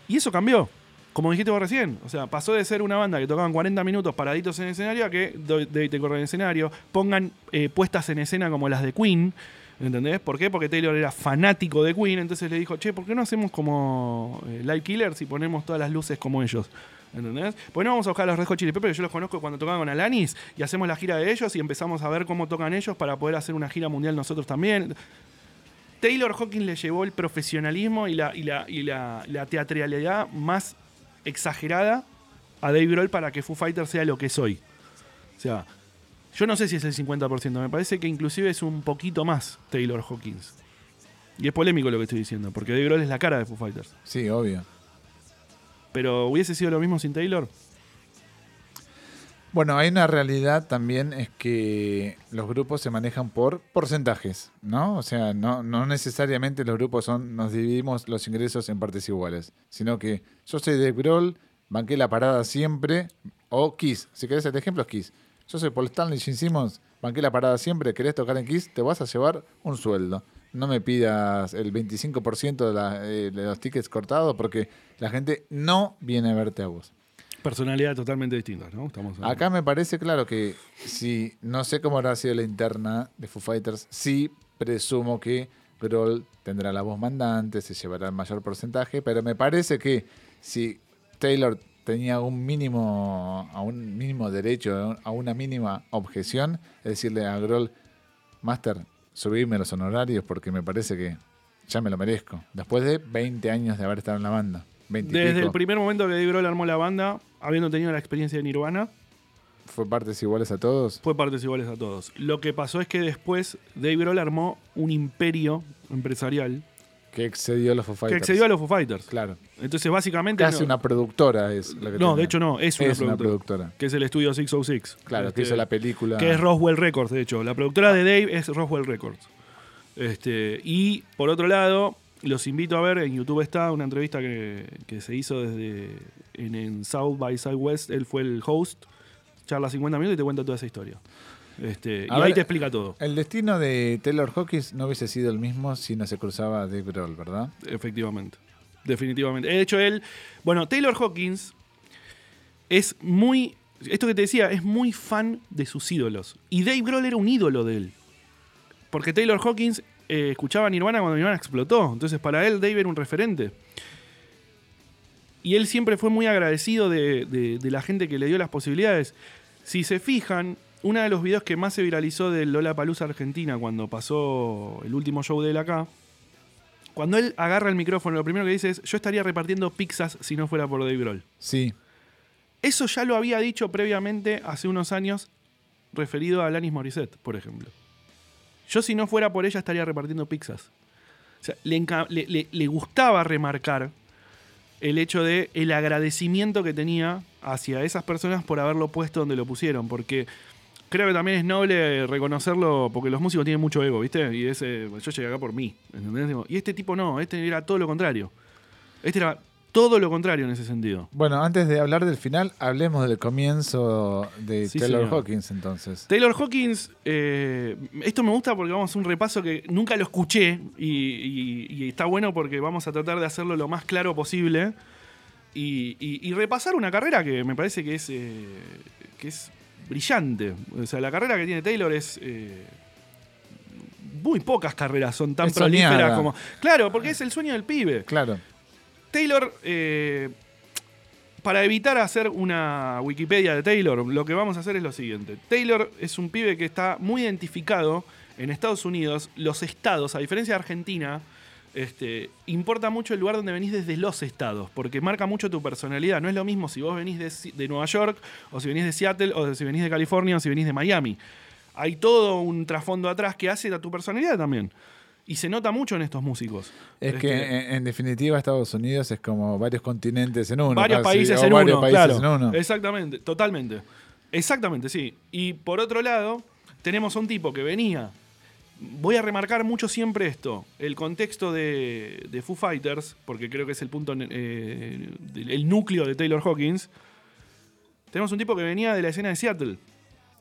y eso cambió. Como dijiste vos recién, o sea, pasó de ser una banda que tocaban 40 minutos paraditos en escenario a que do- de- te corren el escenario, pongan eh, puestas en escena como las de Queen, ¿entendés? ¿Por qué? Porque Taylor era fanático de Queen, entonces le dijo, che, ¿por qué no hacemos como eh, Live Killers y ponemos todas las luces como ellos? ¿Entendés? Pues no vamos a buscar a los Red Hot Chili Peppers, yo los conozco cuando tocaban con Alanis y hacemos la gira de ellos y empezamos a ver cómo tocan ellos para poder hacer una gira mundial nosotros también. Taylor Hawkins le llevó el profesionalismo y la, y la, y la teatralidad más exagerada a Dave Grohl para que Foo Fighters sea lo que es hoy. O sea, yo no sé si es el 50%, me parece que inclusive es un poquito más Taylor Hawkins. Y es polémico lo que estoy diciendo, porque Dave Grohl es la cara de Foo Fighters. Sí, obvio. Pero hubiese sido lo mismo sin Taylor. Bueno, hay una realidad también, es que los grupos se manejan por porcentajes, ¿no? O sea, no, no necesariamente los grupos son, nos dividimos los ingresos en partes iguales, sino que yo soy de Grohl, banqué la parada siempre, o Kiss, si querés el ejemplo es Kiss. Yo soy Paul Stanley, Gene Simmons, banqué la parada siempre, querés tocar en Kiss, te vas a llevar un sueldo. No me pidas el 25% de, la- eh, de los tickets cortados porque la gente no viene a verte a vos. Personalidades totalmente distintas, ¿no? Estamos Acá me parece claro que si no sé cómo habrá sido la interna de Foo Fighters, sí presumo que Grohl tendrá la voz mandante, se llevará el mayor porcentaje, pero me parece que si Taylor tenía un mínimo, a un mínimo derecho, a una mínima objeción, es decirle a Grohl, Master, subirme los honorarios porque me parece que ya me lo merezco. Después de 20 años de haber estado en la banda. 20 y Desde pico, el primer momento que Dave Grohl armó la banda, habiendo tenido la experiencia de Nirvana, fue partes iguales a todos. fue partes iguales a todos. Lo que pasó es que después Dave Grohl armó un imperio empresarial Que excedió a los Foo que Fighters. excedió a los Foo Fighters. Claro. Entonces, básicamente. Casi no, una productora es la que No, de hecho no, es una Es una productora. que es el estudio 606. Claro, que Este, hizo la película. Que es Roswell Records, de hecho. La productora de Dave es Roswell Records. Este, y por otro lado, los invito a ver, en YouTube está una entrevista que, que se hizo desde en, en South by Southwest. Él fue el host, charla 50 minutos y te cuenta toda esa historia. Este, y ahí te explica todo, El destino de Taylor Hawkins no hubiese sido el mismo si no se cruzaba Dave Grohl, ¿verdad? efectivamente. Definitivamente. De hecho, él. Bueno, Taylor Hawkins es muy. Esto que te decía, es muy fan de sus ídolos. Y Dave Grohl era un ídolo de él. Porque Taylor Hawkins eh, escuchaba Nirvana cuando Nirvana explotó. Entonces, para él, Dave era un referente. Y él siempre fue muy agradecido de, de- de la gente que le dio las posibilidades. Si se fijan, uno de los videos que más se viralizó del Lola Palusa Argentina cuando pasó el último show de él acá, cuando él agarra el micrófono, lo primero que dice es: Yo estaría repartiendo pizzas si no fuera por Dave Grohl. Sí. Eso ya lo había dicho previamente hace unos años, referido a Alanis Morissette, por ejemplo. Yo, si no fuera por ella, estaría repartiendo pizzas. O sea, le, le- le- gustaba remarcar el hecho de el agradecimiento que tenía hacia esas personas por haberlo puesto donde lo pusieron. Porque creo que también es noble reconocerlo, porque los músicos tienen mucho ego, ¿viste? Y ese, yo llegué acá por mí. ¿entendés? Y este tipo no, este era todo lo contrario. Este era todo lo contrario en ese sentido. Bueno, antes de hablar del final, hablemos del comienzo de Sí, Taylor señor. Hawkins entonces. Taylor Hawkins, eh, esto me gusta porque vamos a hacer un repaso que nunca lo escuché y, y- y está bueno porque vamos a tratar de hacerlo lo más claro posible y, repasar una carrera que me parece que es, eh, que es brillante. O sea, la carrera que tiene Taylor es... eh, muy pocas carreras son tan Es prolíferas soñada. como... Claro, porque es el sueño del pibe. Claro. Taylor, eh, para evitar hacer una Wikipedia de Taylor, lo que vamos a hacer es lo siguiente. Taylor es un pibe que está muy identificado en Estados Unidos. Los estados, a diferencia de Argentina, este, importa mucho el lugar donde venís desde los estados, porque marca mucho tu personalidad. No es lo mismo si vos venís de, de Nueva York, o si venís de Seattle, o si venís de California, o si venís de Miami. Hay todo un trasfondo atrás que hace a tu personalidad también. Y se nota mucho en estos músicos. Es que en, en definitiva Estados Unidos es como varios continentes en uno. varios casi, países en varios uno, países claro. en uno. Exactamente, totalmente. Exactamente, sí. Y por otro lado, tenemos a un tipo que venía. Voy a remarcar mucho siempre esto, el contexto de, de Foo Fighters, porque creo que es el punto, eh, el núcleo de Taylor Hawkins. Tenemos un tipo que venía de la escena de Seattle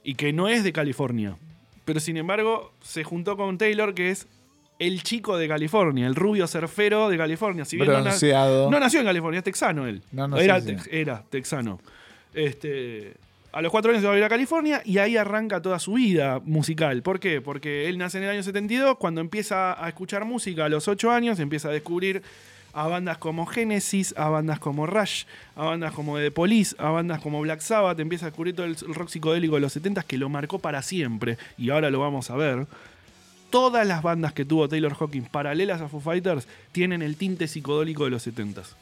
y que no es de California. Pero sin embargo, se juntó con Taylor, que es el chico de California, el rubio surfero de California. Si bien no nació en California, es texano él. No, era texano. Este, a los cuatro años se va a ir a California y ahí arranca toda su vida musical. ¿Por qué? Porque él nace en el año 72, cuando empieza a escuchar música a los ocho años, empieza a descubrir a bandas como Genesis, a bandas como Rush, a bandas como The Police, a bandas como Black Sabbath, empieza a descubrir todo el rock psicodélico de los 70 que lo marcó para siempre y ahora lo vamos a ver. Todas las bandas que tuvo Taylor Hawkins paralelas a Foo Fighters tienen el tinte psicodélico de los 70s.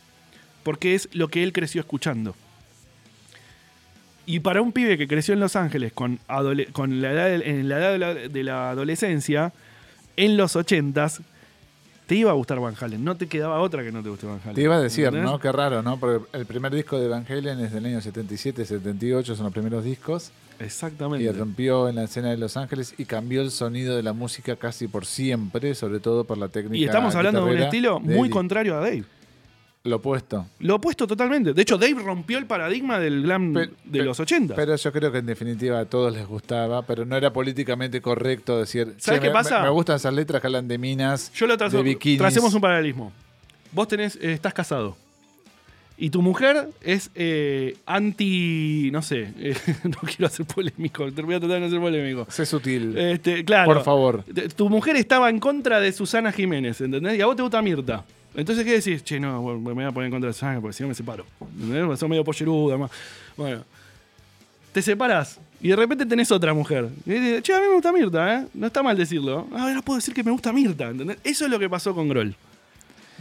Porque es lo que él creció escuchando. Y para un pibe que creció en Los Ángeles con, la edad, de- en la edad de la, de la adolescencia, en los 80s, te iba a gustar Van Halen. No te quedaba otra que no te guste Van Halen. Te iba a decir, ¿Entendés? ¿no? Qué raro, ¿no? Porque el primer disco de Van Halen es del año 77, 78, son los primeros discos. Exactamente. Y rompió en la escena de Los Ángeles y cambió el sonido de la música casi por siempre, sobre todo por la técnica. Y estamos hablando de un estilo de muy Eddie. contrario a Dave. Lo opuesto. Lo opuesto totalmente. De hecho, Dave rompió el paradigma del glam de los 80. Pero yo creo que en definitiva a todos les gustaba, pero no era políticamente correcto decir. ¿Sabes "Che, qué me- pasa? Me, me gustan esas letras que hablan de minas, Yo lo trazo, de bikinis. tracemos un paralelismo. Vos tenés, eh, estás casado. Y tu mujer es eh, anti. No sé. eh, no quiero hacer polémico. Te voy a tratar de no ser polémico. Sé sutil. Este, claro. Por favor. Tu mujer estaba en contra de Susana Jiménez, ¿entendés? Y a vos te gusta Mirta. Entonces, ¿qué decís? Che, no, me voy a poner en contra de Susana porque si no me separo. ¿Entendés? Son medio polleruda. más. Bueno. Te separás y de repente tenés otra mujer. Y dices, che, a mí me gusta Mirta, ¿eh? No está mal decirlo. Ah, Ahora puedo decir que me gusta Mirta, ¿entendés? Eso es lo que pasó con Groll.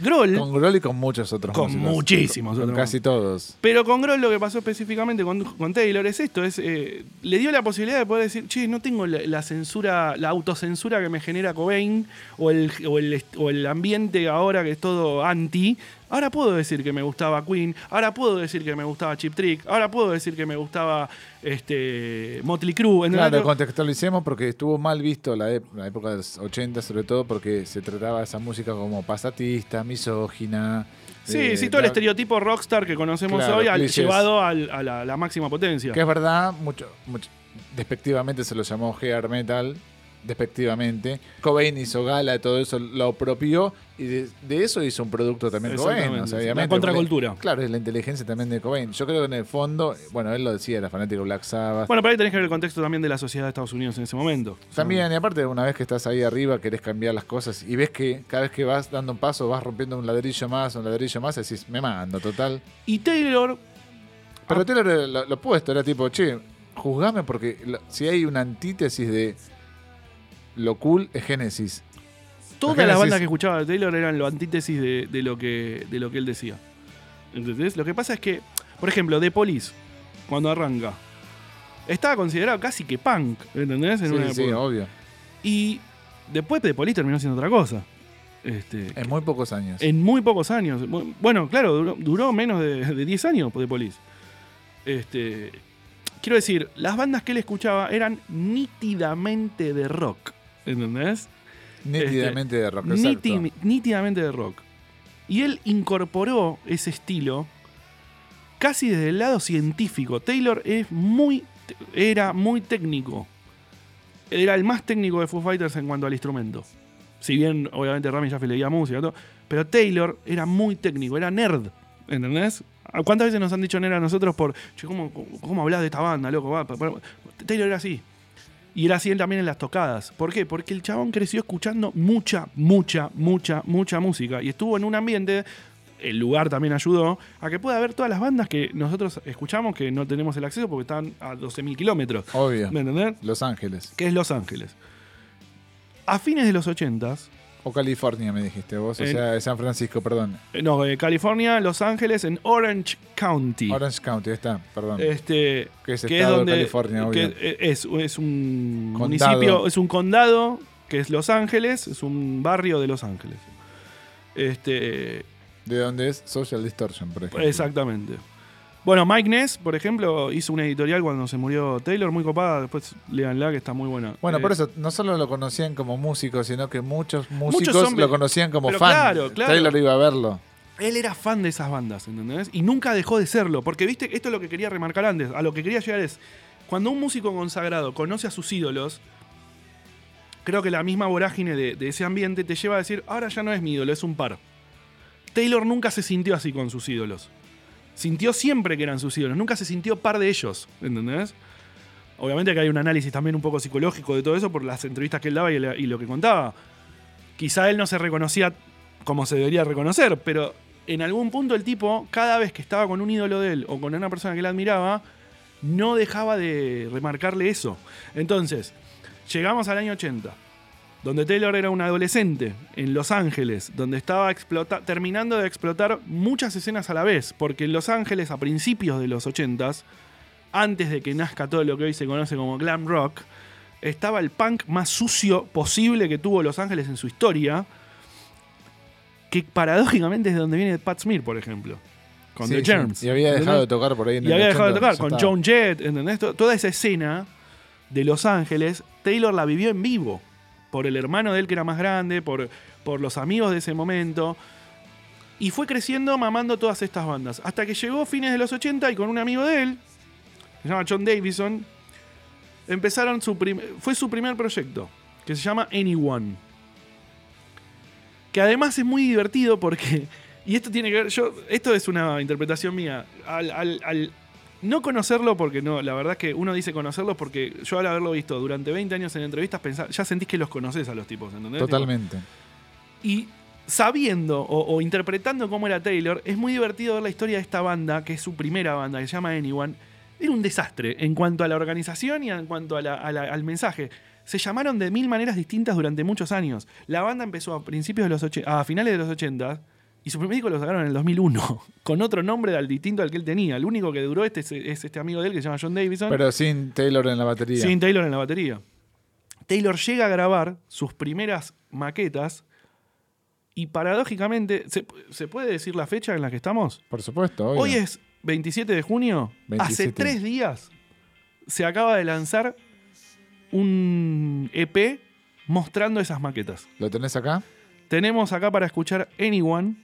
Groll. Con Grohl y con muchos otros Con músicos. muchísimos Con otros. casi todos. Pero con Grohl lo que pasó específicamente con, con Taylor es esto, es eh, le dio la posibilidad de poder decir, che, no tengo la, la censura, la autocensura que me genera Cobain o el, o, el, o el ambiente ahora que es todo anti. Ahora puedo decir que me gustaba Queen, ahora puedo decir que me gustaba Chip Trick, ahora puedo decir que me gustaba este Motley Crue. ¿entendés? Claro, contextualicemos porque estuvo mal visto la, la época de los 80, sobre todo porque se trataba esa música como pasatista, misógina. Sí, eh, sí, todo el estereotipo rockstar que conocemos Claro, hoy al- llevado al- a la, la máxima potencia. Que es verdad, mucho, mucho- despectivamente se lo llamó hair metal, despectivamente. Cobain hizo gala, todo eso lo apropió y de, de eso hizo un producto también Cobain. O sea, la contracultura. porque- Claro, es la inteligencia también de Cobain. Yo creo que en el fondo, bueno, él lo decía, era fanático Black Sabbath. Bueno, pero ahí tenés que ver el contexto también de la sociedad de Estados Unidos en ese momento. También, y aparte, una vez que estás ahí arriba, querés cambiar las cosas y ves que cada vez que vas dando un paso, vas rompiendo un ladrillo más, un ladrillo más, decís, me mando, total. Y Taylor, Pero Ah. Taylor lo, lo opuesto, era tipo, che, juzgame porque si hay una antítesis de lo cool es Génesis. todas Génesis- las bandas que escuchaba de Taylor eran lo antítesis de, de lo, que, de lo que él decía. ¿Entendés? Lo que pasa es que, por ejemplo, The Police, cuando arranca, estaba considerado casi que punk, ¿entendés? En Sí, una sí, obvio. Y después The Police terminó siendo otra cosa. Este, En muy pocos años. en muy pocos años. Bu- Bueno, claro, duró, duró menos de, de 10 años The Police. Este, quiero decir, las bandas que él escuchaba eran nítidamente de rock. ¿Entendés? Nítidamente de rock. Níti- nítidamente de rock. Y él incorporó ese estilo casi desde el lado científico. Taylor es muy, era muy técnico. Era el más técnico de Foo Fighters en cuanto al instrumento. Si bien, obviamente, Rami Jaffe leía música, y todo, pero Taylor era muy técnico, era nerd. ¿Entendés? ¿Cuántas veces nos han dicho nerd a nosotros por, che, ¿cómo, cómo hablas de esta banda, loco? Taylor era así. Y era así él también en las tocadas. ¿Por qué? Porque el chabón creció escuchando mucha, mucha, mucha, mucha música. Y estuvo en un ambiente, el lugar también ayudó, a que pueda ver todas las bandas que nosotros escuchamos que no tenemos el acceso porque están a 12.000 kilómetros. Obvio. ¿Me entendés? Los Ángeles. Que es Los Ángeles. A fines de los 80s, O California, me dijiste vos. O En- sea, San Francisco, perdón. eh, no, eh, California, Los Ángeles, en Orange County. Orange County, ahí está, perdón. Este, Que es que estado de donde California, que obvio. es, es un Condado. municipio, es un condado que es Los Ángeles, es un barrio de Los Ángeles. Este, De dónde es Social Distortion, por ejemplo. exactamente. Bueno, Mike Ness, por ejemplo, hizo una editorial cuando se murió Taylor, muy copada, después leanla que está muy buena. Bueno, Eh, por eso no solo lo conocían como músico, sino que muchos músicos lo conocían como fan. claro, claro. Taylor iba a verlo. Él era fan de esas bandas, ¿entendés? Y nunca dejó de serlo, porque viste, esto es lo que quería remarcar antes, a lo que quería llegar es, cuando un músico consagrado conoce a sus ídolos, creo que la misma vorágine de, de ese ambiente te lleva a decir, ahora ya no es mi ídolo, es un par. Taylor nunca se sintió así con sus ídolos. Sintió siempre que eran sus ídolos, nunca se sintió par de ellos, ¿entendés? Obviamente que hay un análisis también un poco psicológico de todo eso por las entrevistas que él daba y, lo que contaba. Quizá él no se reconocía como se debería reconocer, pero en algún punto el tipo, cada vez que estaba con un ídolo de él o con una persona que él admiraba, no dejaba de remarcarle eso. Entonces, llegamos al año 80, donde Taylor era un adolescente en Los Ángeles, donde estaba explota- terminando de explotar muchas escenas a la vez, porque en Los Ángeles a principios de los 80s, antes de que nazca todo lo que hoy se conoce como glam rock, estaba el punk más sucio posible que tuvo Los Ángeles en su historia, que paradójicamente es de donde viene Pat Smear, por ejemplo, con Sí, The sí. Germs. Y había dejado de tocar por ahí en Y el había dejado de 80, tocar con estaba. Joan Jett, ¿entendés? To- Toda esa escena de Los Ángeles, Taylor la vivió en vivo. Por el hermano de él que era más grande, por, por los amigos de ese momento. Y fue creciendo mamando todas estas bandas. Hasta que llegó fines de los 80 y con un amigo de él, que se llama John Davison, empezaron su fue su primer proyecto, que se llama Anyone. Que además es muy divertido porque, y esto tiene que ver, yo, esto es una interpretación mía, al no conocerlo, porque no, la verdad es que uno dice conocerlos porque yo al haberlo visto durante 20 años en entrevistas, pensá- ya sentís que los conoces a los tipos, ¿entendés? Totalmente. Y sabiendo o, o interpretando cómo era Taylor, es muy divertido ver la historia de esta banda, que es su primera banda, que se llama Anyone. Era un desastre en cuanto a la organización y en cuanto a la- a la- al mensaje. Se llamaron de mil maneras distintas durante muchos años. La banda empezó a principios de los a finales de los 80 y su primer disco lo sacaron en el 2001, con otro nombre al distinto al que él tenía. El único que duró este es, es este amigo de él que se llama John Davison. Pero sin Taylor en la batería. Sin Taylor en la batería. Taylor llega a grabar sus primeras maquetas y paradójicamente, ¿se, se puede decir la fecha en la que estamos? Por supuesto, obvio. Hoy es 27 de junio. 27. Hace tres días se acaba de lanzar un EP mostrando esas maquetas. ¿Lo tenés acá? Tenemos acá para escuchar Anyone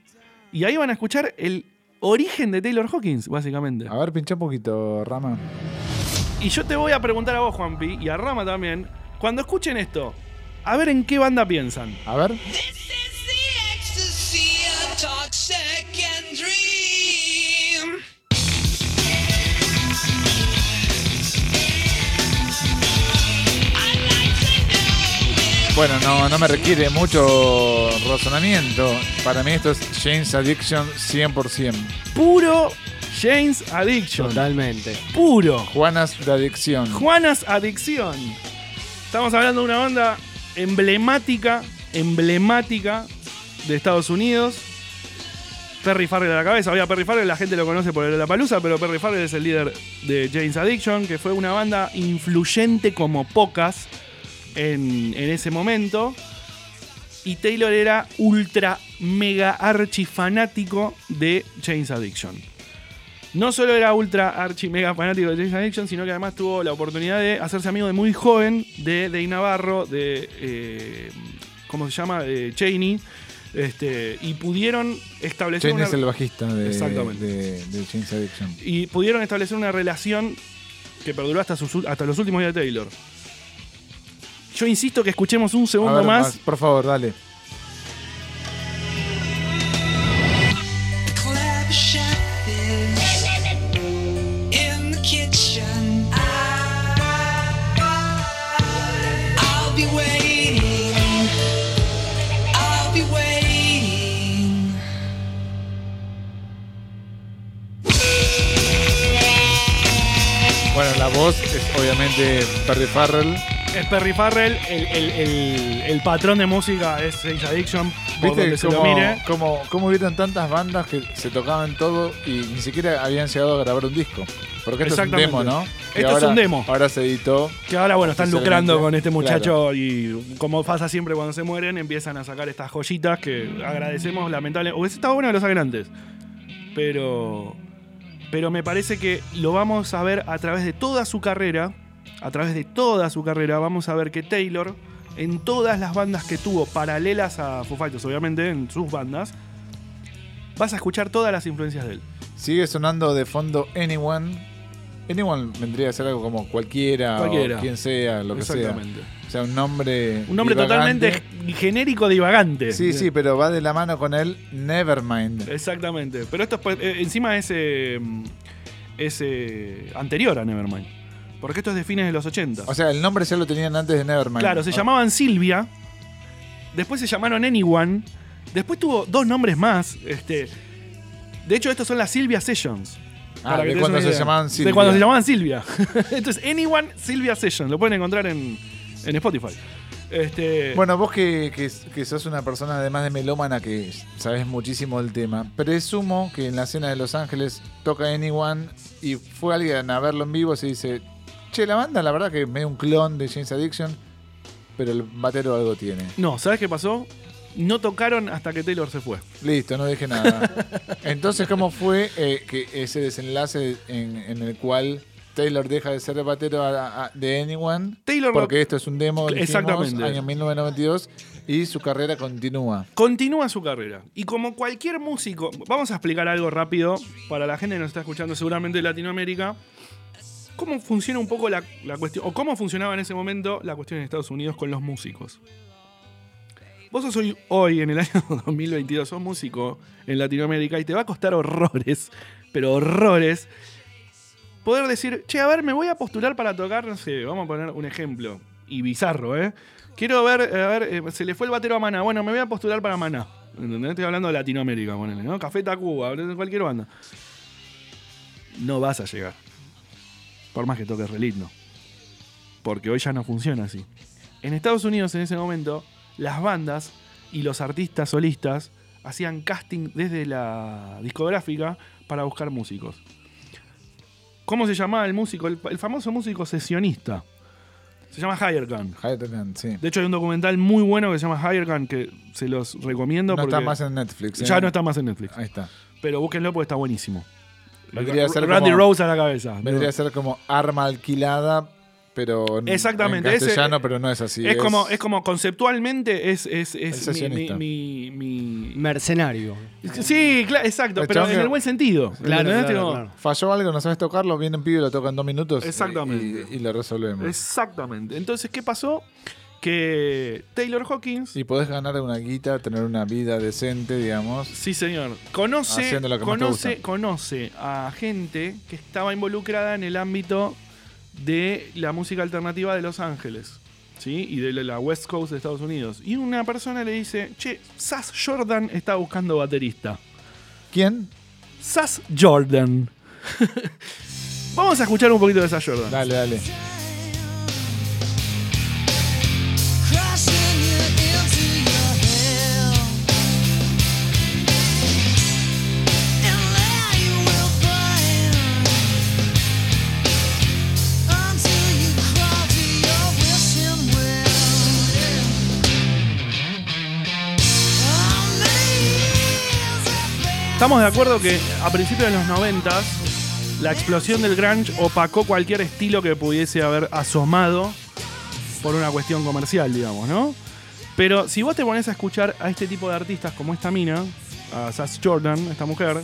y ahí van a escuchar el origen de Taylor Hawkins, básicamente. A ver, pincha un poquito, Rama. Y yo te voy a preguntar a vos, Juanpi, y a Rama también, cuando escuchen esto, A ver en qué banda piensan. A ver. This is the ecstasy of Bueno, no, no me requiere mucho razonamiento. Para mí esto es James Addiction 100%. Puro James Addiction. Totalmente. Puro. Juanas de adicción. Juanas Adicción. Estamos hablando de una banda emblemática, emblemática de Estados Unidos. Perry Farrell a la cabeza. Oye, Perry Farrell la gente lo conoce por el La Palusa, pero Perry Farrell es el líder de James Addiction, que fue una banda influyente como pocas en, en ese momento. Y Taylor era ultra mega archi fanático de James Addiction. No solo era ultra archi mega fanático de James Addiction, sino que además tuvo la oportunidad de hacerse amigo de muy joven de Dave Navarro, de. eh, ¿Cómo se llama? De Cheney. Este, y pudieron establecer una, es el bajista de, de, de James Addiction. y pudieron establecer una relación que perduró hasta, sus, hasta los últimos días de Taylor. Yo insisto que escuchemos un segundo ver, más. Por favor, dale. clap shellfish in the kitchen. I'll be waiting. I'll be waiting. Bueno, la voz es obviamente Perry Farrell. Es Perry Farrell, el, el- el- el patrón de música es James Addiction, por ¿Viste donde se lo mire. cómo, cómo hubieron tantas bandas que se tocaban todo y ni siquiera habían llegado a grabar un disco? Porque esto es un demo, ¿no? Que Esto es un demo. Ahora se editó. Que ahora, bueno, están lucrando con este muchacho claro. y como pasa siempre cuando se mueren, empiezan a sacar estas joyitas que agradecemos lamentablemente. Hubiese estado bueno que lo saquen antes. Pero, pero me parece que lo vamos a ver a través de toda su carrera. A través de toda su carrera vamos a ver que Taylor, en todas las bandas que tuvo paralelas a Foo Fighters, obviamente, en sus bandas, vas a escuchar todas las influencias de él. Sigue sonando de fondo Anyone. Anyone vendría a ser algo como cualquiera, Cualquiera. o quien sea, lo que sea. Exactamente. O sea, un nombre. Un nombre divagante. totalmente genérico divagante. Sí, sí, pero va de la mano con el Nevermind. Exactamente. Pero esto es, eh, encima es, eh, es eh, anterior a Nevermind. Porque esto es de fines de los 80. O sea, el nombre ya lo tenían antes de Nevermind. claro, se Ah, llamaban Silvia. Después se llamaron Anyone. Después tuvo dos nombres más. Este, de hecho, estos son las Silvia Sessions. Ah, Para de cuando se llamaban De Silvia. cuando se llamaban Silvia. Entonces, Anyone Silvia Sessions. Lo pueden encontrar en, en Spotify. Este, Bueno, vos que, que, que sos una persona además de melómana que sabes muchísimo del tema, presumo que en la escena de Los Ángeles toca Anyone y fue alguien a verlo en vivo y se dice, che, la banda la verdad que es medio un clon de James Addiction, pero el batero algo tiene. no, ¿sabes qué pasó? No tocaron hasta que Taylor se fue. Listo, no dije nada. Entonces, ¿cómo fue eh, que ese desenlace en, en el cual Taylor deja de ser el batero a- a- de Anyone? Taylor Porque esto es un demo, dijimos, Exactamente. año 1992, y su carrera continúa. Continúa su carrera. Y como cualquier músico, vamos a explicar algo rápido para la gente que nos está escuchando seguramente de Latinoamérica. ¿Cómo funciona un poco la, cuestión, o cómo funcionaba en ese momento la cuestión en Estados Unidos con los músicos? Vos sos hoy, hoy, en el año 2022, sos músico en Latinoamérica y te va a costar horrores, pero horrores, poder decir, che, a ver, me voy a postular para tocar, no sé, vamos a poner un ejemplo, y bizarro, ¿eh? Quiero ver, a ver, eh, se le fue el batero a Maná. Bueno, me voy a postular para Maná. ¿Entendés? Estoy hablando de Latinoamérica, ponele, ¿no? Café Tacuba, cualquier banda. No vas a llegar. Por más que toques re lindo. Porque hoy ya no funciona así. En Estados Unidos, en ese momento, las bandas y los artistas solistas hacían casting desde la discográfica para buscar músicos. ¿Cómo se llamaba el músico? El, el famoso músico sesionista. Se llama Higher Gun. Sí. De hecho, hay un documental muy bueno que se llama Higher Gun que se los recomiendo. No está más en Netflix. ¿eh? Ya no está más en Netflix. Ahí está. Pero búsquenlo porque está buenísimo. Vendría a ser Randy como- Rose a la cabeza. Vendría a ser como arma alquilada, pero en- Exactamente, en castellano, pero no es así. es, como, es como conceptualmente es, es, es mi, mi- mi- Mercenario. Sí, cla- exacto, pero en el buen sentido. Claro, claro, claro. Falló algo, no sabes tocarlo, viene un pibe y lo toca en dos minutos. y- Exactamente. Y, y lo resolvemos. Exactamente. Entonces, ¿qué pasó? Que Taylor Hawkins, Y podés ganar una guita, tener una vida decente, digamos. sí señor, conoce, lo que conoce, conoce a gente que estaba involucrada en el ámbito de la música alternativa de Los Ángeles. ¿Sí? Y de la West Coast de Estados Unidos. Y una persona le dice, che, Sass Jordan está buscando baterista. ¿Quién? Sass Jordan. Vamos a escuchar un poquito de Sass Jordan. Dale, dale. Estamos de acuerdo que a principios de los 90 la explosión del grunge opacó cualquier estilo que pudiese haber asomado por una cuestión comercial, digamos, ¿no? Pero si vos te pones a escuchar a este tipo de artistas como esta mina, a Sass Jordan, esta mujer,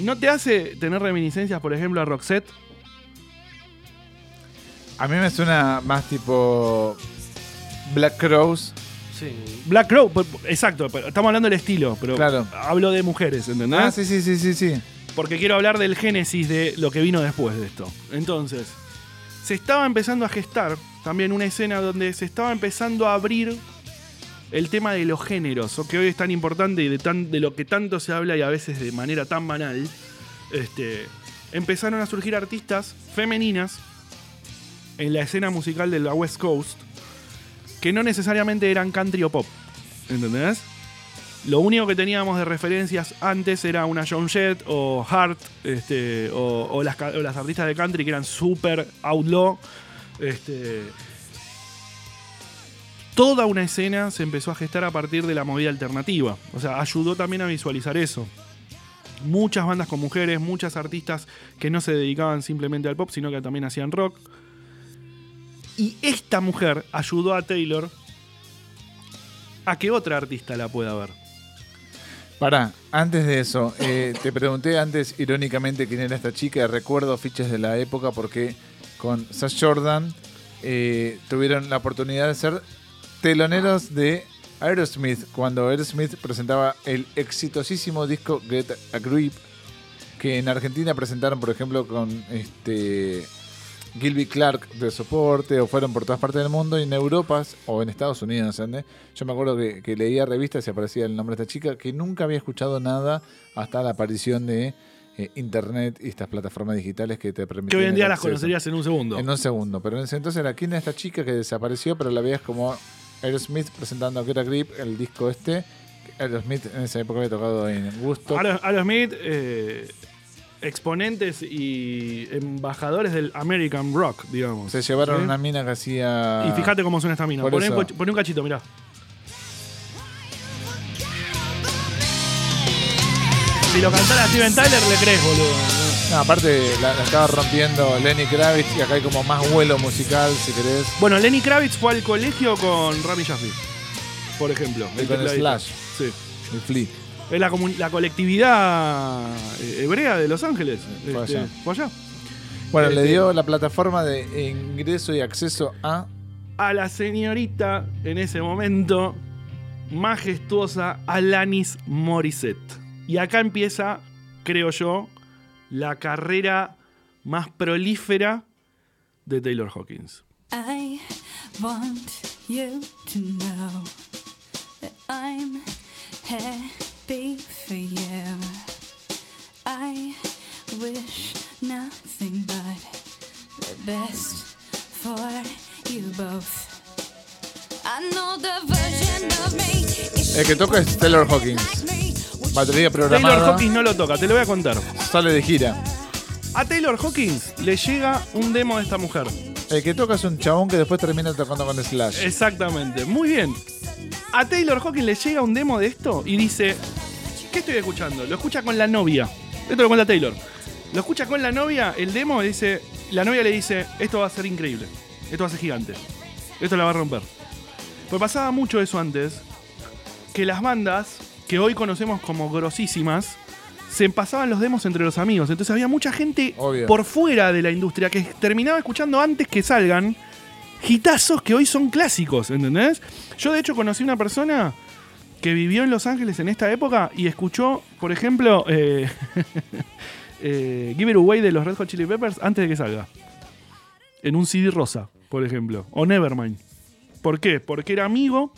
¿no te hace tener reminiscencias, por ejemplo, a Roxette? A mí me suena más tipo Black Crows. Sí. Black Crow, exacto, pero estamos hablando del estilo, pero Claro. hablo de mujeres, ¿entendés? Ah, sí, sí, sí, sí, sí. porque quiero hablar del génesis de lo que vino después de esto. Entonces, se estaba empezando a gestar también una escena donde se estaba empezando a abrir el tema de los géneros, o que hoy es tan importante y de, tan, de lo que tanto se habla y a veces de manera tan banal. Este, empezaron a surgir artistas femeninas en la escena musical de la West Coast que no necesariamente eran country o pop. ¿Entendés? Lo único que teníamos de referencias antes era una Joan Jett o Hart este, o, las, o las artistas de country que eran súper outlaw. Este, toda una escena se empezó a gestar a partir de la movida alternativa. O sea, ayudó también a visualizar eso. Muchas bandas con mujeres, muchas artistas que no se dedicaban simplemente al pop, sino que también hacían rock. Y esta mujer ayudó a Taylor a que otra artista la pueda ver. Pará, antes de eso, eh, te pregunté antes irónicamente quién era esta chica. Recuerdo fichas de la época porque con Sash Jordan eh, tuvieron la oportunidad de ser teloneros de Aerosmith cuando Aerosmith presentaba el exitosísimo disco Get a Grip que en Argentina presentaron, por ejemplo, con este Gilby Clark de soporte o fueron por todas partes del mundo y en Europa o en Estados Unidos, ¿entendés? Yo me acuerdo que, que leía revistas y aparecía el nombre de esta chica que nunca había escuchado nada hasta la aparición de eh, internet y estas plataformas digitales que te permiten Que hoy en día las conocerías en un segundo. En un segundo, pero en ese entonces era quién era esta chica que desapareció, pero la veías como Aerosmith presentando Get a Grip, el disco este. Aerosmith en esa época había tocado en Gusto. Aero- Aerosmith, eh, exponentes y embajadores del American Rock, digamos. Se llevaron ¿Sí? una mina que hacía. Y fíjate cómo suena esta mina. Poné, un coch- poné un cachito, mirá. Si lo cantara Steven Tyler, le crees, boludo. No, aparte la, la estaba rompiendo Lenny Kravitz y acá hay como más vuelo musical, si querés. Bueno, Lenny Kravitz fue al colegio con Rami Jaffe, por ejemplo. Y el con tecladista. Slash. Sí. El Flea. Es la, colectividad eh, hebrea de Los Ángeles. Fue Este, allá. fue allá. Bueno, le Este- dio la plataforma de ingreso y acceso a. a la señorita en ese momento majestuosa Alanis Morissette. Y acá empieza, creo yo, la carrera más prolífera de Taylor Hawkins. I want you to know that I'm happy for you. I wish nothing but the best for you both. I know the version of me is El que toca es Taylor Hawkins. Batería Taylor programada. Hawkins no lo toca, te lo voy a contar. Sale de gira. A Taylor Hawkins le llega un demo de esta mujer. El que toca es un chabón que después termina tocando con Slash. Exactamente, muy bien. A Taylor Hawkins le llega un demo de esto y dice, ¿qué estoy escuchando? Lo escucha con la novia. Esto lo cuenta Taylor. Lo escucha con la novia, el demo y dice, la novia le dice, esto va a ser increíble, esto va a ser gigante, esto la va a romper. Pues pasaba mucho eso antes, que las bandas que hoy conocemos como grosísimas, se pasaban los demos entre los amigos. Entonces había mucha gente Obvio. por fuera de la industria que terminaba escuchando antes que salgan hitazos que hoy son clásicos, ¿entendés? Yo de hecho conocí una persona que vivió en Los Ángeles en esta época y escuchó, por ejemplo, eh, eh, Give It Away de los Red Hot Chili Peppers antes de que salga. En un CD rosa, por ejemplo. O Nevermind. ¿Por qué? Porque era amigo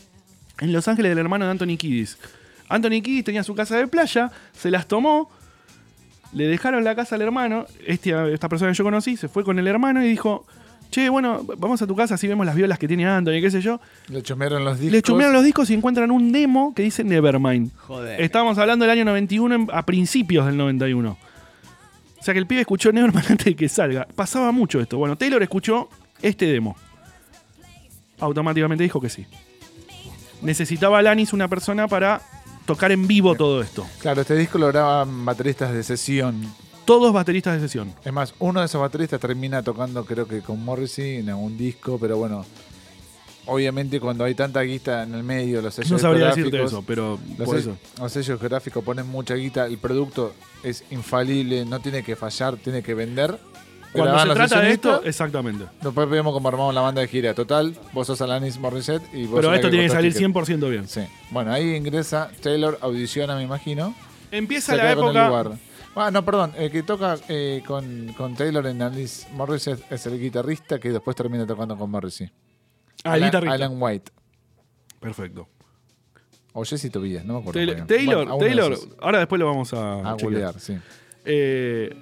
en Los Ángeles del hermano de Anthony Kiddis. Anthony Kiddis tenía su casa de playa, se las tomó, le dejaron la casa al hermano, este- esta persona que yo conocí, se fue con el hermano y dijo, che, bueno, vamos a tu casa, así vemos las violas que tiene Anthony, qué sé yo. Le chumearon los discos. Le chumearon los discos y encuentran un demo que dice Nevermind. Joder. Estábamos hablando del año 91 en- a principios del 91. O sea que el pibe escuchó Nevermind antes de que salga. Pasaba mucho esto. Bueno, Taylor escuchó este demo. Automáticamente dijo que sí. Necesitaba Alanis una persona para tocar en vivo todo esto. Claro, este disco lo graban bateristas de sesión. Todos bateristas de sesión. Es más, uno de esos bateristas termina tocando, creo que con Morrissey en algún disco, pero bueno. Obviamente, cuando hay tanta guita en el medio, los sellos No sabría decirte eso, pero Los, por sell- eso. los sellos gráficos ponen mucha guita, el producto es infalible, no tiene que fallar, tiene que vender. Cuando se trata de esto, exactamente. Después vemos cómo armamos la banda de gira. Total, vos sos Alanis Morissette y vos Pero esto tiene que salir ticket. 100% bien. Sí. Bueno, ahí ingresa Taylor, audiciona, me imagino. Empieza se la época. lugar. Ah, no, perdón. El que toca eh, con, con Taylor en Alice Morissette es el guitarrista que después termina tocando con Morrissey. Ah, el Alan, guitarrista. Alan White. Perfecto. O Jesse Tobias, no me acuerdo. Taylor. Taylor, Bueno, Taylor- ahora después lo vamos a, A googlear, sí. Eh,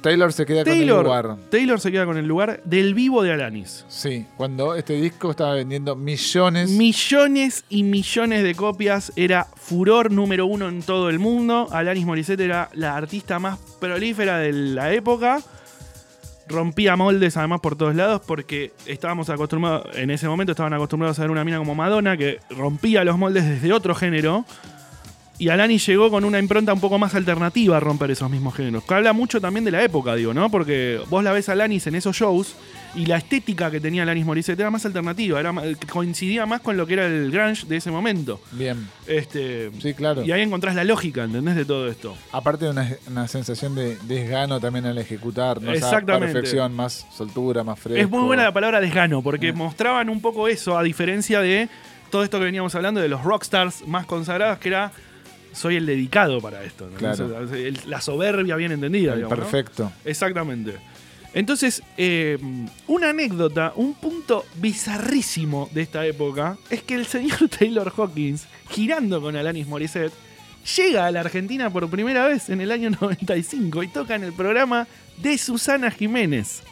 Taylor se queda con el lugar. Taylor se queda con el lugar del vivo de Alanis. Sí, cuando este disco estaba vendiendo millones. Millones y millones de copias. Era furor número uno en todo el mundo. Alanis Morissette era la artista más prolífera de la época. Rompía moldes además por todos lados porque estábamos acostumbrados, en ese momento estaban acostumbrados a ver una mina como Madonna que rompía los moldes desde otro género. Y Alanis llegó con una impronta un poco más alternativa a romper esos mismos géneros. Que habla mucho también de la época, digo, ¿no? Porque vos la ves a Alanis en esos shows y la estética que tenía Alanis Morissette era más alternativa, era más- coincidía más con lo que era el grunge de ese momento. Bien. Este, Sí, claro. Y ahí encontrás la lógica, ¿entendés? De todo esto. Aparte de una, una sensación de desgano también al ejecutar, ¿no? Esa Exactamente. perfección, más soltura, más fresco. Es muy buena la palabra desgano, porque Eh. mostraban un poco eso, a diferencia de todo esto que veníamos hablando de los rockstars más consagrados, que era soy el dedicado para esto. ¿no? Claro. O sea, el- la soberbia bien entendida. El digamos, ¿no? perfecto. Exactamente. Entonces, eh, una anécdota, un punto bizarrísimo de esta época, es que el señor Taylor Hawkins, girando con Alanis Morissette, llega a la Argentina por primera vez en el año 95 y toca en el programa de Susana Jiménez.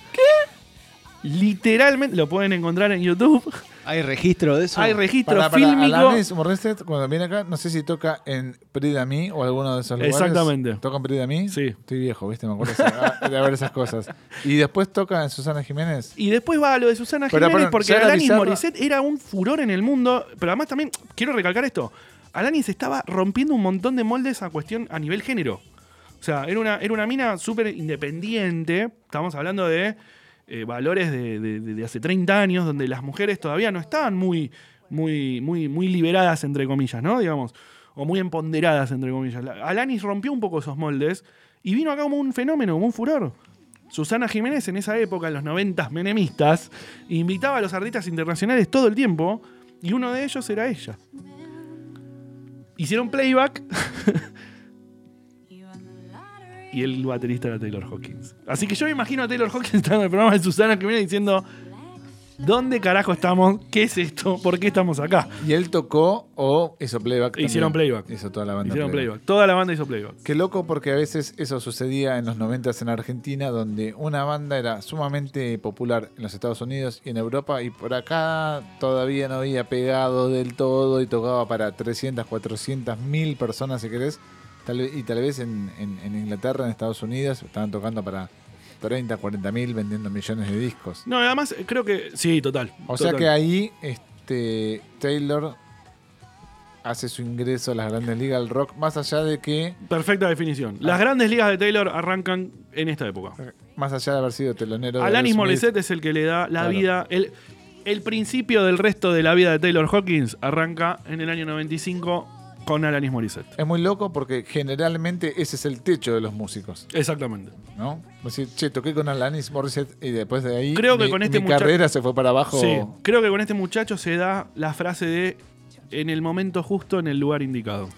Literalmente, lo pueden encontrar en YouTube. ¿Hay registro de eso? Hay registro Para, para fílmico. Alanis Morissette, cuando viene acá, no sé si toca en Prida Me o alguno de esos lugares. Exactamente. ¿Toca en Prida Me? Sí. Estoy viejo, ¿viste? Me acuerdo de ver esas cosas. Y después toca en Susana Jiménez. Y después va a lo de Susana Pero, Jiménez perdón, porque Alanis bizarra- Morissette era un furor en el mundo. Pero además también, quiero recalcar esto, Alanis estaba rompiendo un montón de moldes a cuestión a nivel género. O sea, era una, era una mina súper independiente. Estamos hablando de eh, valores de, hace 30 años, donde las mujeres todavía no estaban muy, muy, muy, liberadas, entre comillas, ¿no? Digamos. O muy empoderadas, entre comillas. La- Alanis rompió un poco esos moldes y vino acá como un fenómeno, como un furor. Susana Jiménez en esa época, en los 90 menemistas, invitaba a los artistas internacionales todo el tiempo y uno de ellos era ella. Hicieron playback y el baterista era Taylor Hawkins. Así que yo me imagino a Taylor Hawkins estando en el programa de Susana Jiménez diciendo: ¿Dónde carajo estamos? ¿Qué es esto? ¿Por qué estamos acá? ¿Y él tocó o hizo playback? Hicieron también? playback. Hizo toda la banda. Hicieron playback. Toda la banda hizo playback. Qué loco porque a veces eso sucedía en los 90 en Argentina, donde una banda era sumamente popular en los Estados Unidos y en Europa, y por acá todavía no había pegado del todo y tocaba para 300, 400 mil personas, si querés. Tal vez- y tal vez en, en- en Inglaterra, en Estados Unidos, estaban tocando para 30, 40 mil, vendiendo millones de discos. No, además creo que. Sí, total. O sea que ahí este, Taylor hace su ingreso a las grandes ligas del rock, más allá de que Perfecta definición. Las grandes ligas de Taylor arrancan en esta época. Más allá de haber sido telonero de Alanis Morissette es el que le da la Claro. vida. El, el principio del resto de la vida de Taylor Hawkins arranca en el año 95 con Alanis Morissette. Es muy loco porque generalmente ese es el techo de los músicos, Exactamente. ¿no? Decir, che, toqué con Alanis Morissette y después de ahí Creo que mi, con este mi carrera se fue para abajo. Sí, creo que con este muchacho se da la frase de en el momento justo, en el lugar indicado.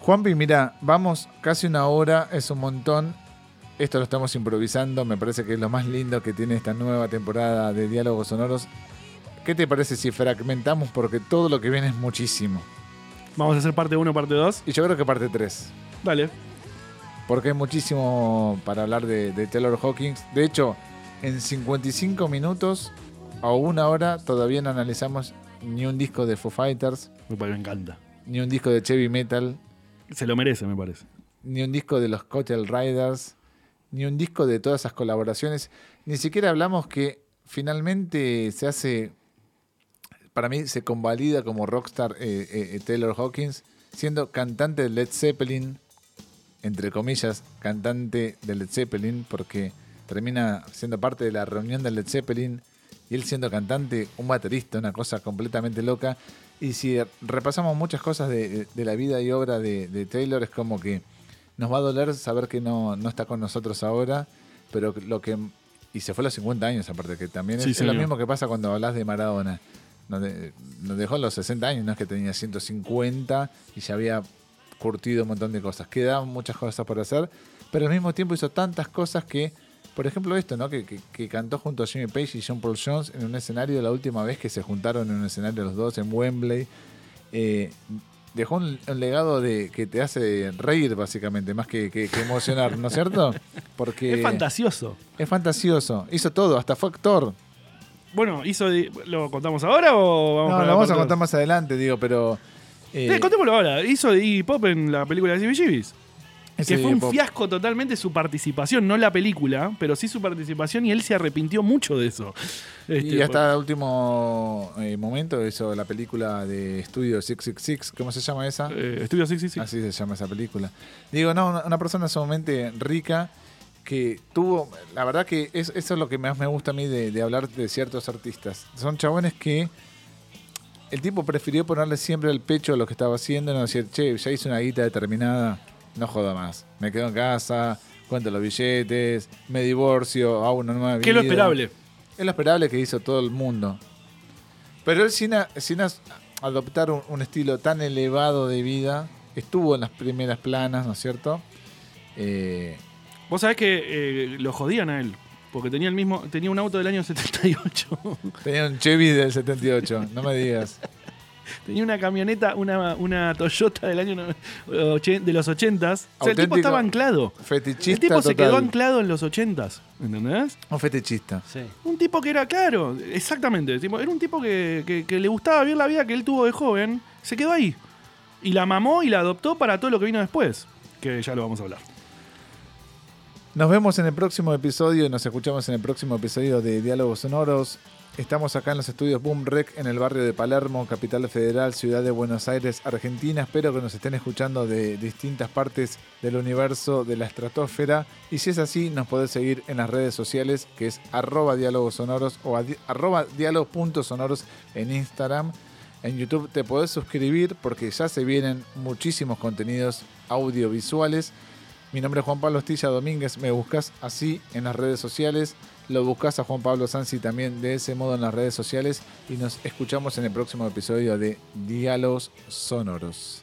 Juanpi, mira, vamos casi una hora, es un montón. Esto lo estamos improvisando, me parece que es lo más lindo que tiene esta nueva temporada de Diálogos Sonoros. ¿Qué te parece si fragmentamos? Porque todo lo que viene es muchísimo. Vamos a hacer parte 1, parte 2. Y yo creo que parte 3. Dale. Porque hay muchísimo para hablar de, de Taylor Hawkins. De hecho, en 55 minutos o una hora todavía no analizamos ni un disco de Foo Fighters, Me parece- me encanta. ni un disco de Chevy Metal, Se lo merece, me parece. ni un disco de los Cotel Riders, ni un disco de todas esas colaboraciones. Ni siquiera hablamos que finalmente se hace, para mí se convalida como rockstar eh, eh, Taylor Hawkins, siendo cantante de Led Zeppelin, entre comillas, cantante de Led Zeppelin, porque termina siendo parte de la reunión de Led Zeppelin y él siendo cantante, un baterista, una cosa completamente loca. Y si repasamos muchas cosas de, de la vida y obra de, de Taylor, es como que nos va a doler saber que no, no está con nosotros ahora, pero lo que... Y se fue a los 50 años, aparte, que también Sí, es, es lo mismo que pasa cuando hablas de Maradona. Nos dejó a los 60 años, no es que tenía 150 y ya había curtido un montón de cosas. Quedaban muchas cosas por hacer, pero al mismo tiempo hizo tantas cosas que, por ejemplo, esto, ¿no? Que, que- que cantó junto a Jimmy Page y John Paul Jones en un escenario la última vez que se juntaron en un escenario los dos en Wembley. Eh, dejó un, un legado de que te hace reír, básicamente, más que, que- que emocionar, ¿no es cierto? Porque Es fantasioso. es fantasioso. Hizo todo, hasta fue actor. Bueno, hizo ¿lo contamos ahora o vamos No, lo vamos a contar más adelante, digo, pero. eh, Eh, contémoslo ahora. Hizo de Iggy Pop en la película de CBGBs. ese Que fue un pop- fiasco totalmente su participación, no la película, pero sí su participación y él se arrepintió mucho de eso. Este, Y hasta el último eh, momento hizo la película de Estudio 666, ¿cómo se llama esa? eh, Estudio 666. Así se llama esa película. Digo, no, una, una persona sumamente rica que tuvo, la verdad que es- eso es lo que más me gusta a mí de, de hablar de ciertos artistas. Son chabones que el tipo prefirió ponerle siempre el pecho a lo que estaba haciendo no decir, che, ya hice una guita determinada, no joda más. Me quedo en casa, cuento los billetes, me divorcio, hago una nueva vida. Que es lo esperable. Es lo esperable que hizo todo el mundo. Pero él sin, a- sin adoptar un, un estilo tan elevado de vida, estuvo en las primeras planas, ¿no es cierto? Eh, Vos sabés que eh, lo jodían a él. Porque tenía el mismo, tenía un auto del año 78. tenía un Chevy del 78, no me digas. tenía una camioneta, una, una Toyota del año de los 80s. O sea, el tipo estaba anclado. Fetichista El tipo se quedó anclado en los 80s. ¿Entendés? Un fetichista. Sí. Un tipo que era, claro, exactamente. tipo, Era un tipo que, que- que le gustaba vivir la vida que él tuvo de joven. Se quedó ahí. Y la mamó y la adoptó para todo lo que vino después. Que ya lo vamos a hablar. Nos vemos en el próximo episodio y nos escuchamos en el próximo episodio de Diálogos Sonoros. Estamos acá en los estudios Boom Rec en el barrio de Palermo, Capital Federal, Ciudad de Buenos Aires, Argentina. Espero que nos estén escuchando de distintas partes del universo, de la estratosfera. Y si es así, nos podés seguir en las redes sociales, que es arroba diálogos o arroba diálogos.sonoros en Instagram. En YouTube te podés suscribir porque ya se vienen muchísimos contenidos audiovisuales. Mi nombre es Juan Pablo Estilla Domínguez, me buscas así en las redes sociales, lo buscas a Juan Pablo Sansi también de ese modo en las redes sociales. Y nos escuchamos en el próximo episodio de Diálogos Sonoros.